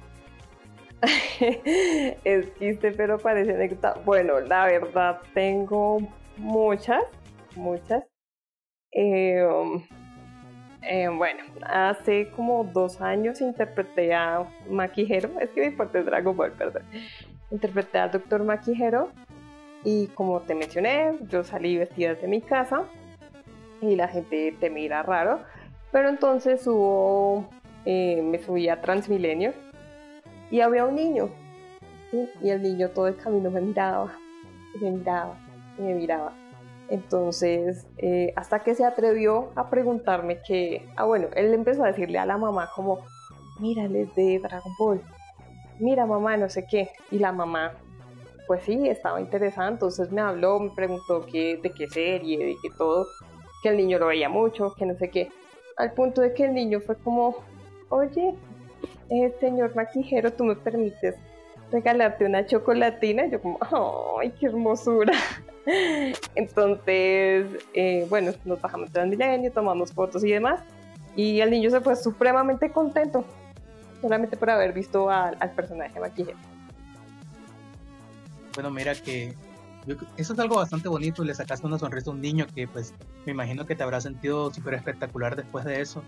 [SPEAKER 2] es chiste, pero parece anécdota. Bueno, la verdad tengo muchas, muchas. Em, em, bueno, hace como dos años interpreté a Maquijero, es que me importa Dragon Ball, perdón. Interpreté al Doctor Maquijero y como te mencioné, yo salí vestida de mi casa y la gente te mira raro. Pero entonces hubo, eh, me subí a Transmilenio y había un niño. Y el niño todo el camino me miraba, me miraba, me miraba. Entonces, eh, hasta que se atrevió a preguntarme que, ah bueno, él empezó a decirle a la mamá como, mira, de Dragon Ball, mira mamá, no sé qué. Y la mamá pues sí, estaba interesante. Entonces me habló, me preguntó qué, de qué serie, de qué todo, que el niño lo veía mucho, que no sé qué. Al punto de que el niño fue como, oye, eh, señor maquijero, ¿tú me permites regalarte una chocolatina? yo como, ¡ay, qué hermosura! Entonces, eh, bueno, nos bajamos de milenio, tomamos fotos y demás. Y el niño se fue supremamente contento, solamente por haber visto al personaje maquillero.
[SPEAKER 1] Bueno, mira que eso es algo bastante bonito. Le sacaste una sonrisa a un niño que, pues, me imagino que te habrá sentido súper espectacular después de eso.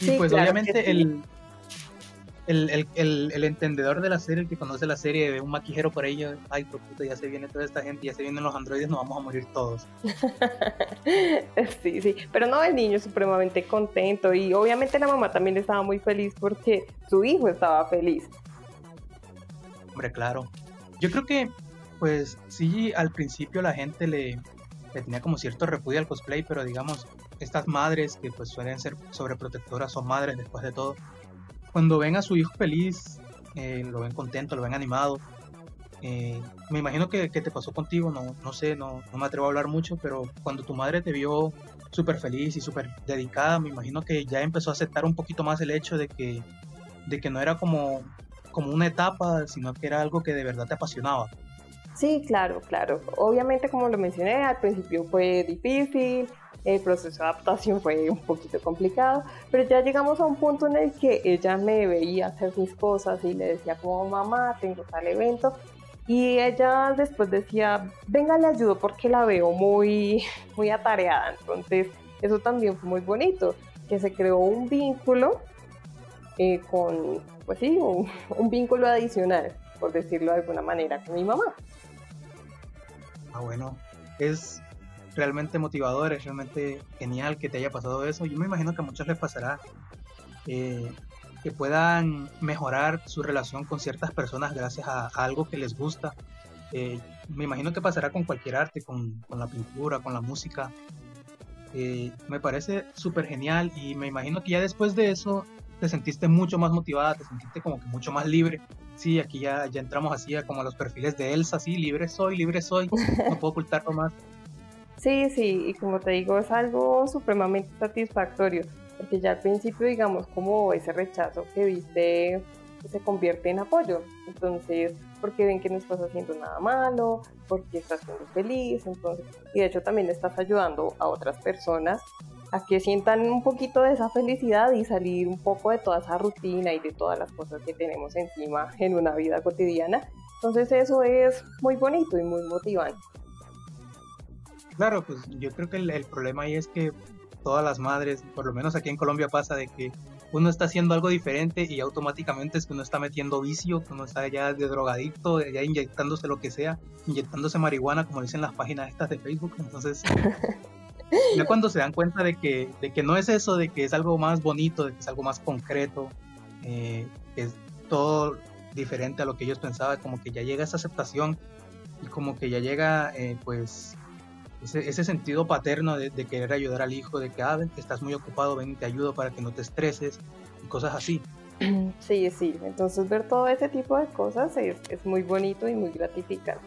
[SPEAKER 1] Y pues, obviamente, el, el, el, el, entendedor de la serie, el que conoce la serie, ve un maquijero por ello, ay, por puta, ya se viene toda esta gente, ya se vienen los androides, nos vamos a morir todos.
[SPEAKER 2] sí, sí, pero no, el niño supremamente contento y obviamente la mamá también estaba muy feliz porque su hijo estaba feliz.
[SPEAKER 1] Hombre, claro. Yo creo que, pues sí, al principio la gente le, le tenía como cierto repudio al cosplay, pero digamos, estas madres que pues suelen ser sobreprotectoras son madres después de todo cuando ven a su hijo feliz, eh, lo ven contento, lo ven animado. Eh, me imagino que, te pasó contigo, no, no sé, no, no, me atrevo a hablar mucho, pero cuando tu madre te vio súper feliz y súper dedicada, me imagino que ya empezó a aceptar un poquito más el hecho de que, de que no era como, como una etapa, sino que era algo que de verdad te apasionaba.
[SPEAKER 2] Sí, claro, claro. Obviamente, como lo mencioné, al principio fue difícil, el proceso de adaptación fue un poquito complicado, pero ya llegamos a un punto en el que ella me veía hacer mis cosas y le decía como mamá, tengo tal evento. Y ella después decía, venga, le ayudo porque la veo muy, muy atareada. Entonces, eso también fue muy bonito, que se creó un vínculo eh, con, pues sí, un, un vínculo adicional, por decirlo de alguna manera, con mi mamá.
[SPEAKER 1] Ah, bueno, es realmente motivador, es realmente genial que te haya pasado eso. Yo me imagino que a muchos les pasará eh, que puedan mejorar su relación con ciertas personas gracias a, algo que les gusta. Eh, me imagino que pasará con cualquier arte, con, la pintura, con la música. Eh, me parece súper genial y me imagino que ya después de eso te sentiste mucho más motivada, te sentiste como que mucho más libre. Sí, aquí ya, ya entramos así a como a los perfiles de Elsa, sí, libre soy, libre soy, no puedo ocultarlo más.
[SPEAKER 2] Sí, sí, y como te digo, es algo supremamente satisfactorio, porque ya al principio, digamos, como ese rechazo que viste se convierte en apoyo. Entonces, porque ven que no estás haciendo nada malo, porque estás siendo feliz, entonces, y de hecho también estás ayudando a otras personas a que sientan un poquito de esa felicidad y salir un poco de toda esa rutina y de todas las cosas que tenemos encima en una vida cotidiana. Entonces eso es muy bonito y muy motivante.
[SPEAKER 1] Claro, pues yo creo que el, problema ahí es que todas las madres, por lo menos aquí en Colombia pasa de que uno está haciendo algo diferente y automáticamente es que uno está metiendo vicio, que uno está ya de drogadicto, ya inyectándose lo que sea, inyectándose marihuana, como dicen las páginas estas de Facebook. Entonces, ya cuando se dan cuenta de que, de que no es eso, de que es algo más bonito, de que es algo más concreto, eh, que es todo diferente a lo que ellos pensaban, como que ya llega esa aceptación y como que ya llega, eh, pues, ese, sentido paterno de, querer ayudar al hijo, de que, ah, estás muy ocupado, ven, te ayudo para que no te estreses y cosas así.
[SPEAKER 2] Sí, sí, entonces ver todo ese tipo de cosas es, es muy bonito y muy gratificante.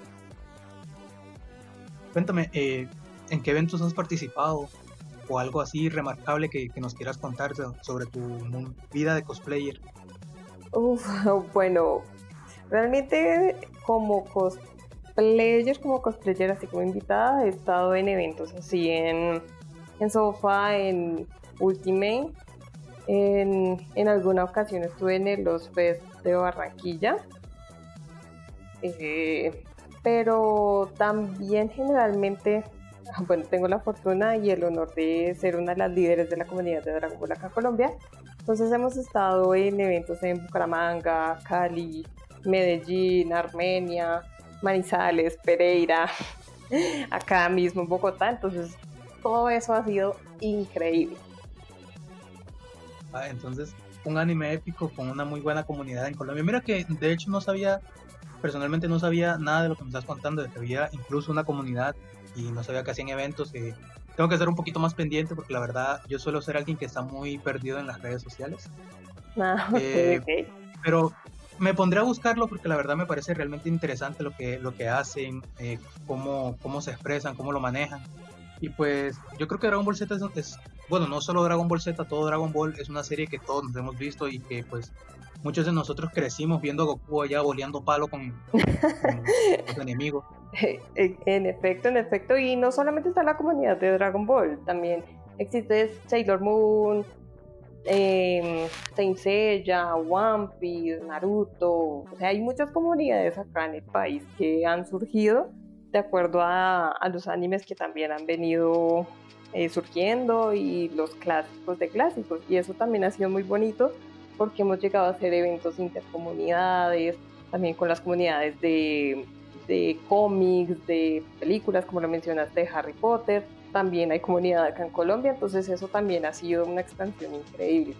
[SPEAKER 1] Cuéntame, eh, ¿en qué eventos has participado? O algo así remarcable que, que nos quieras contar sobre tu vida de cosplayer.
[SPEAKER 2] Uf, bueno, realmente como cosplayer cosplayer, como cosplayer, así como invitada, he estado en eventos así en, en Sofa, en Ultimate. En, en alguna ocasión estuve en Los Fest de Barranquilla. Eh, pero también generalmente, bueno, tengo la fortuna y el honor de ser una de las líderes de la comunidad de Dragon Ball acá Colombia. Entonces hemos estado en eventos en Bucaramanga, Cali, Medellín, Armenia, Manizales, Pereira, acá mismo en Bogotá. Entonces, todo eso ha sido increíble.
[SPEAKER 1] Ah, entonces, un anime épico con una muy buena comunidad en Colombia. Mira que de hecho no sabía, personalmente no sabía nada de lo que me estás contando, de que había incluso una comunidad y no sabía que hacían eventos. Que tengo que ser un poquito más pendiente porque la verdad yo suelo ser alguien que está muy perdido en las redes sociales.
[SPEAKER 2] Ah, eh,
[SPEAKER 1] pero me pondré a buscarlo porque la verdad me parece realmente interesante lo que, lo que hacen, eh, cómo, cómo se expresan, cómo lo manejan. Y pues yo creo que Dragon Ball Z es, bueno, no solo Dragon Ball Z, todo Dragon Ball es una serie que todos nos hemos visto y que pues muchos de nosotros crecimos viendo a Goku allá boleando palo con, los enemigos.
[SPEAKER 2] En efecto, en efecto, y no solamente está la comunidad de Dragon Ball, también existe Sailor Moon, eh, Saint One Piece, Naruto, o sea, hay muchas comunidades acá en el país que han surgido de acuerdo a, los animes que también han venido eh, surgiendo y los clásicos de clásicos. Y eso también ha sido muy bonito porque hemos llegado a hacer eventos intercomunidades, también con las comunidades de, de cómics, de películas, como lo mencionaste, de Harry Potter. También hay comunidad acá en Colombia, entonces eso también ha sido una expansión increíble.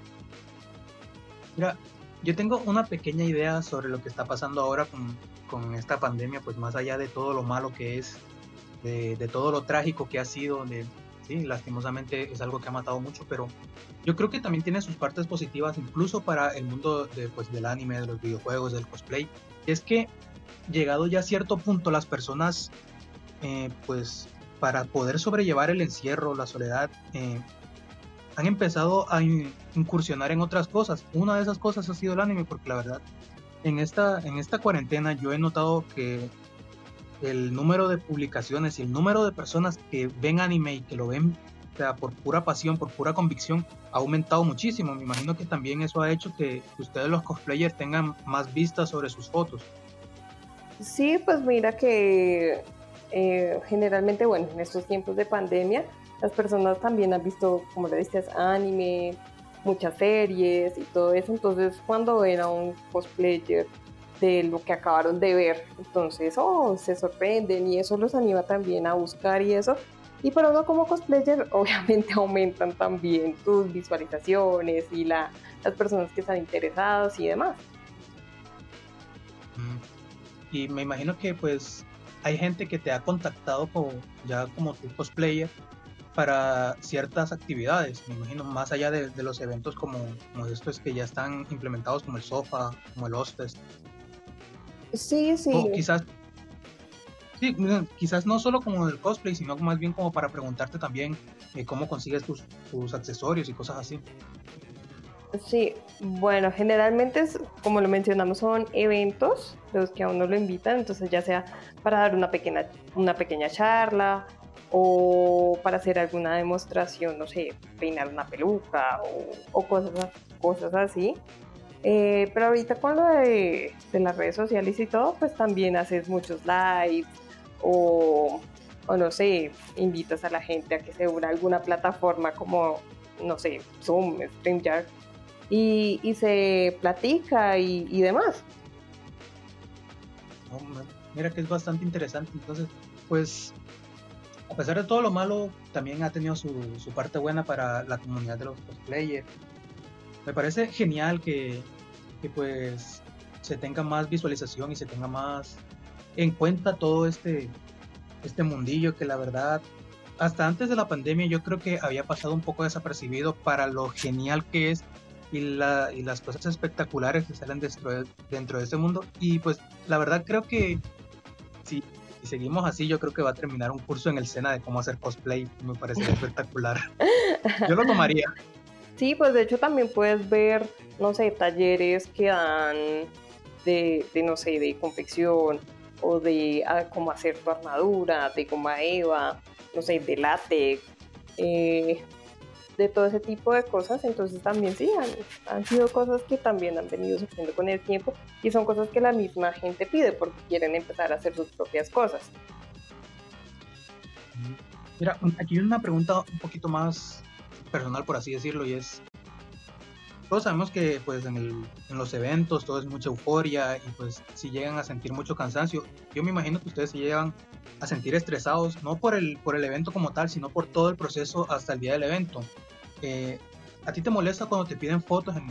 [SPEAKER 1] Mira, yo tengo una pequeña idea sobre lo que está pasando ahora con, con esta pandemia, pues más allá de todo lo malo que es, de, de todo lo trágico que ha sido, de, sí, lastimosamente es algo que ha matado mucho, pero yo creo que también tiene sus partes positivas, incluso para el mundo de, pues, del anime, de los videojuegos, del cosplay. Es que llegado ya a cierto punto las personas, eh, pues para poder sobrellevar el encierro, la soledad, eh, han empezado a incursionar en otras cosas. Una de esas cosas ha sido el anime, porque la verdad en esta, en esta cuarentena yo he notado que el número de publicaciones y el número de personas que ven anime y que lo ven sea, por pura pasión, por pura convicción, ha aumentado muchísimo. Me imagino que también eso ha hecho que ustedes los cosplayers tengan más vistas sobre sus fotos.
[SPEAKER 2] Sí, pues mira que eh, generalmente, bueno, en estos tiempos de pandemia, las personas también han visto, como le dices, anime, muchas series y todo eso. Entonces, cuando ven a un cosplayer de lo que acabaron de ver, entonces, oh, se sorprenden y eso los anima también a buscar y eso. Y para uno como cosplayer, obviamente aumentan también tus visualizaciones y la, las personas que están interesadas y demás.
[SPEAKER 1] Mm. Y me imagino que pues hay gente que te ha contactado como, ya como tu cosplayer para ciertas actividades, me imagino, más allá de, los eventos como, como, estos que ya están implementados como el SOFA, como el Ozfest.
[SPEAKER 2] Sí, sí.
[SPEAKER 1] O quizás, sí, quizás no solo como del cosplay, sino más bien como para preguntarte también eh, cómo consigues tus, tus accesorios y cosas así.
[SPEAKER 2] Sí, bueno, generalmente, es, como lo mencionamos, son eventos los que a uno lo invitan, entonces ya sea para dar una pequeña, una pequeña charla o para hacer alguna demostración, no sé, peinar una peluca o, cosas, cosas así. Eh, pero ahorita con lo de, las redes sociales y todo, pues también haces muchos lives o, o, no sé, invitas a la gente a que se una alguna plataforma como, no sé, Zoom, StreamYard y, se platica y, demás.
[SPEAKER 1] mira que es bastante interesante, entonces, pues a pesar de todo lo malo, también ha tenido su, su parte buena para la comunidad de los cosplayers. Me parece genial que, que, pues se tenga más visualización y se tenga más en cuenta todo este, este mundillo que la verdad hasta antes de la pandemia yo creo que había pasado un poco desapercibido para lo genial que es y, la, y las cosas espectaculares que salen dentro de, dentro de este mundo y pues la verdad creo que si si seguimos así, yo creo que va a terminar un curso en el SENA de cómo hacer cosplay. Me parece espectacular. Yo lo tomaría.
[SPEAKER 2] Sí, pues de hecho también puedes ver, no sé, talleres que dan de, de no sé, de confección o de ah, cómo hacer tu armadura, de goma eva, no sé, de látex. Eh, de todo ese tipo de cosas, entonces también sí, han, sido cosas que también han venido surgiendo con el tiempo y son cosas que la misma gente pide porque quieren empezar a hacer sus propias cosas.
[SPEAKER 1] Mira, aquí hay una pregunta un poquito más personal, por así decirlo, y es, todos sabemos que pues en, el, en, los eventos todo es mucha euforia y pues si llegan a sentir mucho cansancio, yo me imagino que ustedes se llegan a sentir estresados, no por el, por el evento como tal, sino por todo el proceso hasta el día del evento. Eh, ¿A ti te molesta cuando te piden fotos en,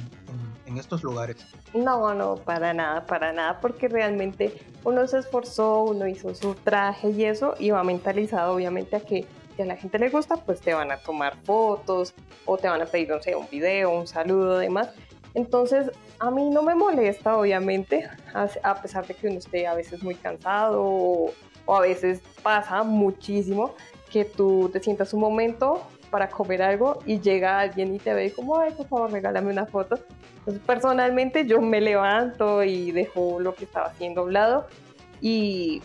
[SPEAKER 1] en, estos lugares?
[SPEAKER 2] No, no, para nada, para nada, porque realmente uno se esforzó, uno hizo su traje y eso, y va mentalizado obviamente a que si a la gente le gusta, pues te van a tomar fotos o te van a pedir, no sé, un video, un saludo, demás. Entonces, a mí no me molesta, obviamente, a pesar de que uno esté a veces muy cansado o, a veces pasa muchísimo que tú te sientas un momento para comer algo y llega alguien y te ve como, ay, por favor, regálame una foto. Entonces, personalmente yo me levanto y dejo lo que estaba haciendo a un lado y,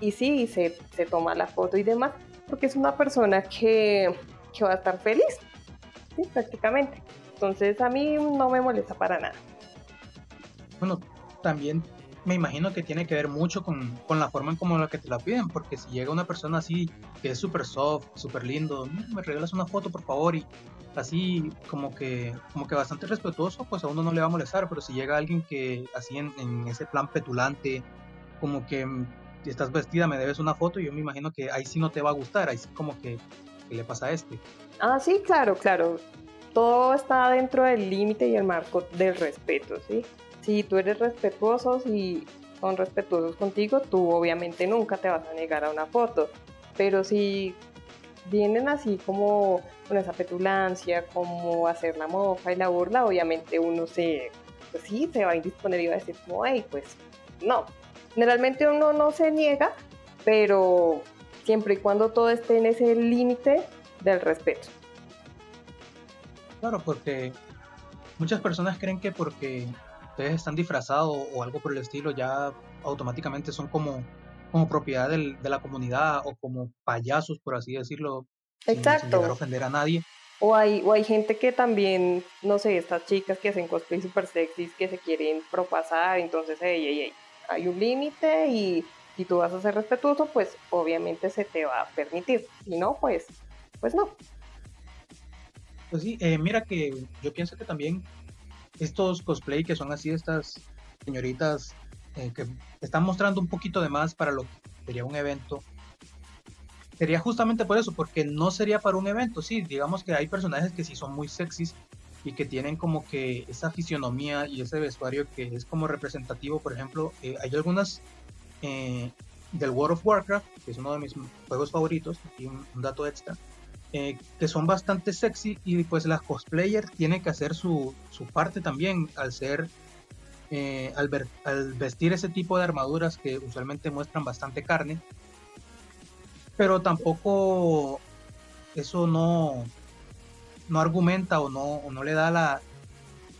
[SPEAKER 2] y sí, se, se toma la foto y demás, porque es una persona que, que va a estar feliz, ¿sí? prácticamente. Entonces a mí no me molesta para nada.
[SPEAKER 1] Bueno, también me imagino que tiene que ver mucho con, la forma en como la que te la piden, porque si llega una persona así que es súper soft, súper lindo, me regalas una foto por favor y así como que como que bastante respetuoso, pues a uno no le va a molestar, pero si llega alguien que así en, ese plan petulante, como que mm, si estás vestida me debes una foto, yo me imagino que ahí sí no te va a gustar, ahí sí como que, ¿qué le pasa a este?
[SPEAKER 2] Ah, sí, claro, claro todo está dentro del límite y el marco del respeto, ¿sí? Si tú eres respetuoso, si son respetuosos contigo, tú obviamente nunca te vas a negar a una foto, pero si vienen así como con esa petulancia, como hacer la mofa y la burla, obviamente uno se, pues sí, se va a indisponer y va a decir como, hey, pues no. Generalmente uno no se niega, pero siempre y cuando todo esté en ese límite del respeto.
[SPEAKER 1] Claro, porque muchas personas creen que porque ustedes están disfrazados o algo por el estilo, ya automáticamente son como, como propiedad de la comunidad o como payasos, por así decirlo.
[SPEAKER 2] Exacto. Sin,
[SPEAKER 1] llegar a ofender a nadie.
[SPEAKER 2] O hay, o hay gente que también, no sé, estas chicas que hacen cosplay super sexys que se quieren propasar, entonces, hey, hey, hay un límite y si tú vas a ser respetuoso, pues obviamente se te va a permitir. Si no, pues, pues no.
[SPEAKER 1] Pues sí, eh, mira que yo pienso que también estos cosplay que son así, estas señoritas eh, que están mostrando un poquito de más para lo que sería un evento, sería justamente por eso, porque no sería para un evento, sí, digamos que hay personajes que sí son muy sexys y que tienen como que esa fisionomía y ese vestuario que es como representativo, por ejemplo, eh, hay algunas del World of Warcraft, que es uno de mis juegos favoritos, y un dato extra, eh, que son bastante sexy y pues las cosplayers tienen que hacer su, su parte también al ser eh, al, ver, al, vestir ese tipo de armaduras que usualmente muestran bastante carne pero tampoco eso no no argumenta o no, no le da la,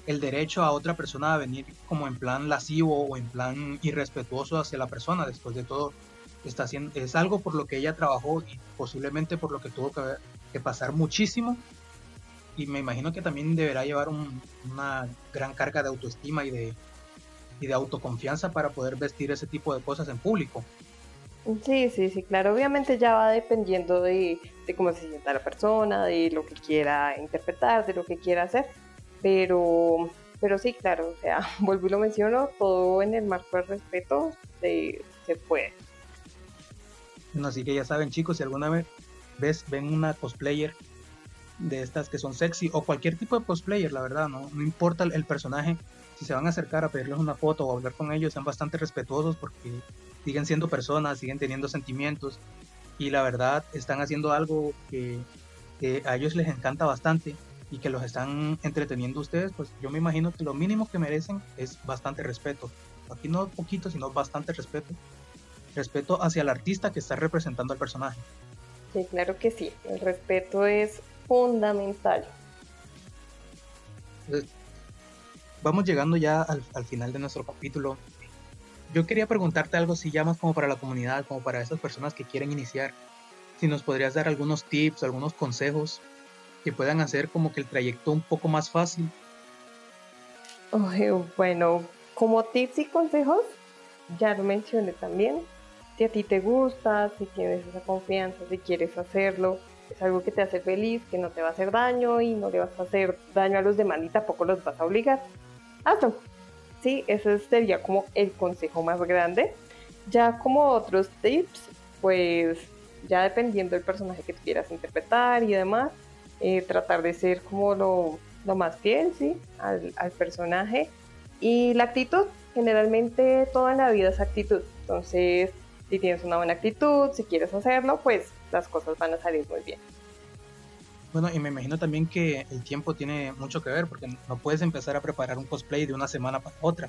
[SPEAKER 1] el derecho a otra persona a venir como en plan lascivo o en plan irrespetuoso hacia la persona después de todo está haciendo es algo por lo que ella trabajó y posiblemente por lo que tuvo que, que pasar muchísimo y me imagino que también deberá llevar una gran carga de autoestima y de, y de autoconfianza para poder vestir ese tipo de cosas en público.
[SPEAKER 2] Sí, sí, sí, claro. Obviamente ya va dependiendo de, cómo se sienta la persona, de lo que quiera interpretar, de lo que quiera hacer. Pero, pero sí, claro, o sea, vuelvo y lo menciono, todo en el marco del respeto se, se puede.
[SPEAKER 1] así que ya saben, chicos, si alguna vez ven una cosplayer de estas que son sexy o cualquier tipo de cosplayer, la verdad, no, no importa el, personaje, si se van a acercar a pedirles una foto o hablar con ellos, sean bastante respetuosos porque siguen siendo personas, siguen teniendo sentimientos y la verdad están haciendo algo que, a ellos les encanta bastante y que los están entreteniendo ustedes, pues yo me imagino que lo mínimo que merecen es bastante respeto. Aquí no poquito, sino bastante respeto. Respeto hacia el artista que está representando al personaje.
[SPEAKER 2] Sí, claro que sí. El respeto es fundamental.
[SPEAKER 1] Vamos llegando ya al, final de nuestro capítulo. Yo quería preguntarte algo si llamas como para la comunidad, como para esas personas que quieren iniciar. Si nos podrías dar algunos tips, algunos consejos que puedan hacer como que el trayecto un poco más fácil.
[SPEAKER 2] bueno, como tips y consejos, ya lo mencioné también, si a ti te gusta, si tienes esa confianza, si quieres hacerlo, es algo que te hace feliz, que no te va a hacer daño y no le vas a hacer daño a los demás y tampoco los vas a obligar. Hazlo. Sí, ese sería como el consejo más grande. Ya como otros tips, pues ya dependiendo del personaje que quieras interpretar y demás, eh, tratar de ser como lo, lo más fiel, ¿sí? Al, personaje. Y la actitud, generalmente toda la vida es actitud. Entonces, si tienes una buena actitud, si quieres hacerlo, pues las cosas van a salir muy bien.
[SPEAKER 1] Bueno, y me imagino también que el tiempo tiene mucho que ver, porque no puedes empezar a preparar un cosplay de una semana para otra.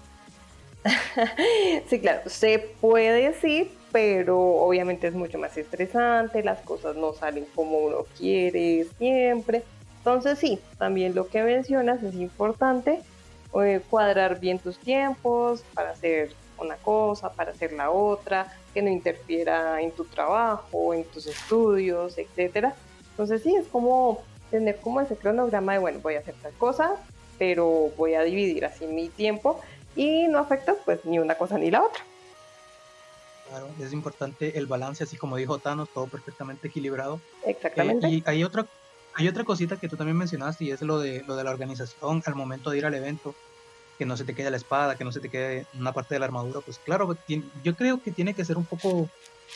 [SPEAKER 2] sí, claro, se puede decir, pero obviamente es mucho más estresante, las cosas no salen como uno quiere siempre. Entonces sí, también lo que mencionas es importante, eh, cuadrar bien tus tiempos para hacer una cosa, para hacer la otra, que no interfiera en tu trabajo, en tus estudios, etcétera. Entonces sí, es como tener como ese cronograma de, bueno, voy a hacer tal cosa, pero voy a dividir así mi tiempo y no afecta pues ni una cosa ni la otra.
[SPEAKER 1] Claro, es importante el balance, así como dijo Thanos, todo perfectamente equilibrado.
[SPEAKER 2] Exactamente.
[SPEAKER 1] Eh, y hay otra, hay otra cosita que tú también mencionaste y es lo de, lo de la organización al momento de ir al evento, que no se te quede la espada, que no se te quede una parte de la armadura. Pues claro, yo creo que tiene que ser un poco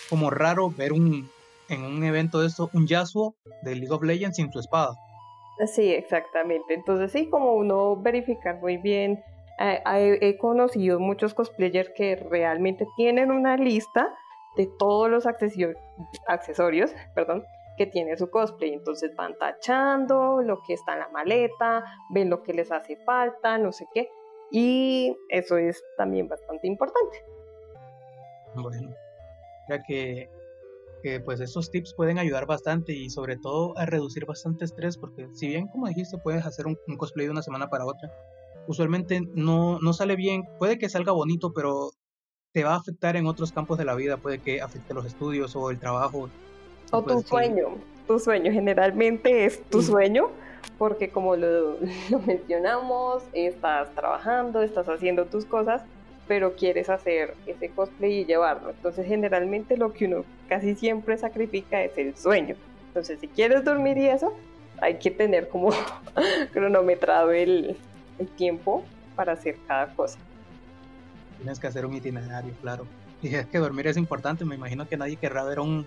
[SPEAKER 1] como raro ver un, en un evento de esto un Yasuo de League of Legends sin su espada.
[SPEAKER 2] Sí, exactamente. Entonces sí, como uno verificar muy bien he conocido muchos cosplayers que realmente tienen una lista de todos los accesorios, perdón, que tiene su cosplay. Entonces van tachando lo que está en la maleta, ven lo que les hace falta, no sé qué. Y eso es también bastante importante.
[SPEAKER 1] Bueno, ya que, que pues estos tips pueden ayudar bastante y sobre todo a reducir bastante estrés porque si bien como dijiste puedes hacer un cosplay de una semana para otra, usualmente no, no sale bien. Puede que salga bonito, pero te va a afectar en otros campos de la vida. Puede que afecte los estudios o el trabajo.
[SPEAKER 2] O tu sueño. Tu sueño generalmente es tu sueño, porque como lo, lo mencionamos, estás trabajando, estás haciendo tus cosas, pero quieres hacer ese cosplay y llevarlo. Entonces generalmente lo que uno casi siempre sacrifica es el sueño. Entonces si quieres dormir y eso, hay que tener como cronometrado el, el tiempo para hacer cada cosa.
[SPEAKER 1] Tienes que hacer un itinerario, claro. Y es que dormir es importante, me imagino que nadie querrá ver un,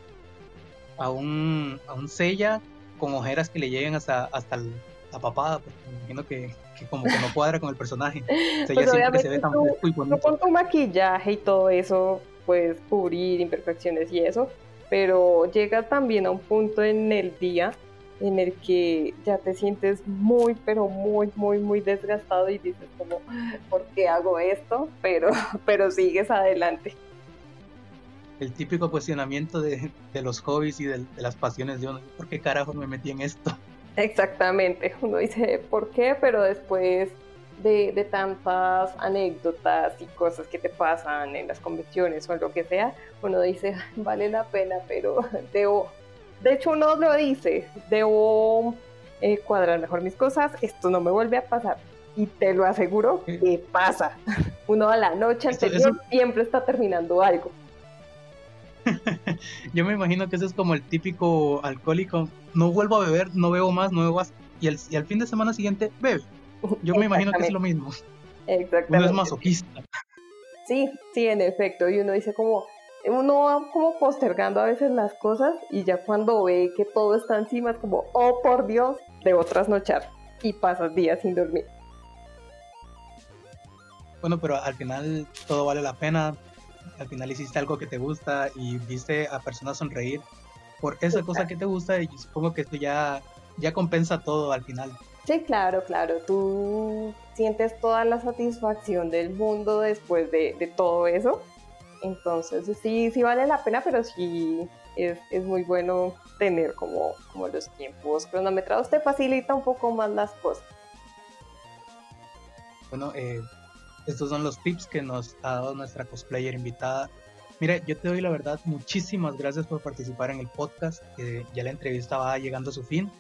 [SPEAKER 1] a un, a un sella con ojeras que le lleguen hasta, hasta la papada, me imagino que, como que no cuadra con el personaje.
[SPEAKER 2] Pues siempre se ve tan tú, con tu maquillaje y todo eso puedes cubrir imperfecciones y eso, pero llega también a un punto en el día en el que ya te sientes muy, pero muy, muy, muy desgastado y dices como, ¿por qué hago esto? Pero, pero sigues adelante.
[SPEAKER 1] El típico cuestionamiento de, los hobbies y de, las pasiones de uno, ¿por qué carajo me metí en esto?
[SPEAKER 2] Exactamente, uno dice, ¿por qué? Pero después de, de, tantas anécdotas y cosas que te pasan en las convenciones o en lo que sea, uno dice, vale la pena, pero debo de hecho, uno lo dice, debo eh, cuadrar mejor mis cosas, esto no me vuelve a pasar. Y te lo aseguro que pasa. Uno a la noche anterior siempre está terminando algo.
[SPEAKER 1] Yo me imagino que eso es como el típico alcohólico. No vuelvo a beber, no bebo más, no bebo más. Y al fin de semana siguiente bebe. Yo me imagino que es lo mismo.
[SPEAKER 2] Exactamente.
[SPEAKER 1] Uno es masoquista.
[SPEAKER 2] Sí, sí, en efecto. Y uno dice como, uno va como postergando a veces las cosas y ya cuando ve que todo está encima es como, oh por Dios, debo trasnochar y pasas días sin dormir.
[SPEAKER 1] Bueno, pero al final todo vale la pena. Al final hiciste algo que te gusta y viste a personas sonreír por esa cosa que te gusta y supongo que esto ya, ya compensa todo al final.
[SPEAKER 2] Sí, claro, claro. Tú sientes toda la satisfacción del mundo después de, de todo eso entonces sí, sí vale la pena, pero sí es, muy bueno tener como, como los tiempos cronometrados, te facilita un poco más las cosas.
[SPEAKER 1] Bueno, eh, estos son los tips que nos ha dado nuestra cosplayer invitada. Mira, yo te doy la verdad muchísimas gracias por participar en el podcast. ya la entrevista va llegando a su fin.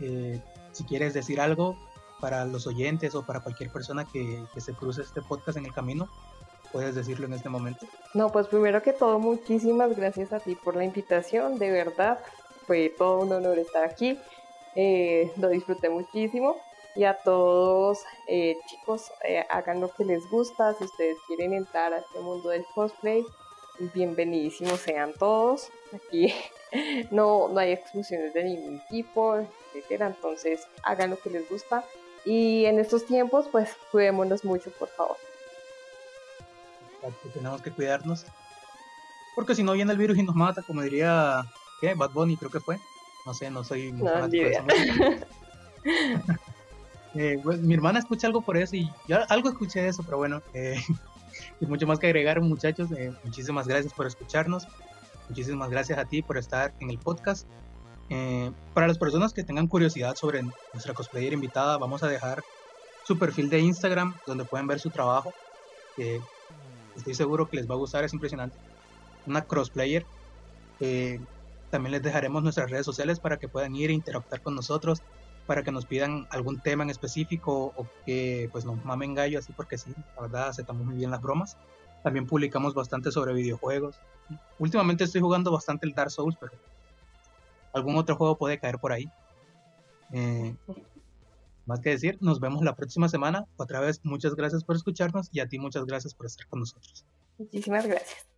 [SPEAKER 1] Eh, si quieres decir algo para los oyentes o para cualquier persona que, que se cruce este podcast en el camino, puedes decirlo en este momento?
[SPEAKER 2] No, pues primero que todo, muchísimas gracias a ti por la invitación, de verdad, fue todo un honor estar aquí, eh, lo disfruté muchísimo y a todos eh, chicos, eh, hagan lo que les gusta, si ustedes quieren entrar a este mundo del cosplay, bienvenidísimos sean todos, aquí no, no hay exclusiones de ningún tipo, etcétera, entonces hagan lo que les gusta y en estos tiempos pues cuidémonos mucho por favor
[SPEAKER 1] tenemos que cuidarnos. Porque si no viene el virus y nos mata, como diría ¿qué? Bad Bunny, creo que fue. no sé, no soy muy fanático de esa música. Eh, pues, mi hermana escucha algo por eso y yo algo escuché de eso, pero bueno, eh, y mucho más que agregar, muchachos. Eh, muchísimas gracias por escucharnos. Muchísimas gracias a ti por estar en el podcast. para las personas que tengan curiosidad sobre nuestra cosplayer invitada, vamos a dejar su perfil de Instagram donde pueden ver su trabajo. estoy seguro que les va a gustar, es impresionante. Una crossplayer. también les dejaremos nuestras redes sociales para que puedan ir e interactuar con nosotros, para que nos pidan algún tema en específico o que pues nos mamen gallo así porque sí, la verdad aceptamos muy bien las bromas. También publicamos bastante sobre videojuegos. Últimamente estoy jugando bastante el Dark Souls, pero algún otro juego puede caer por ahí. Eh, más que decir, nos vemos la próxima semana. Otra vez, muchas gracias por escucharnos y a ti muchas gracias por estar con nosotros.
[SPEAKER 2] Muchísimas gracias.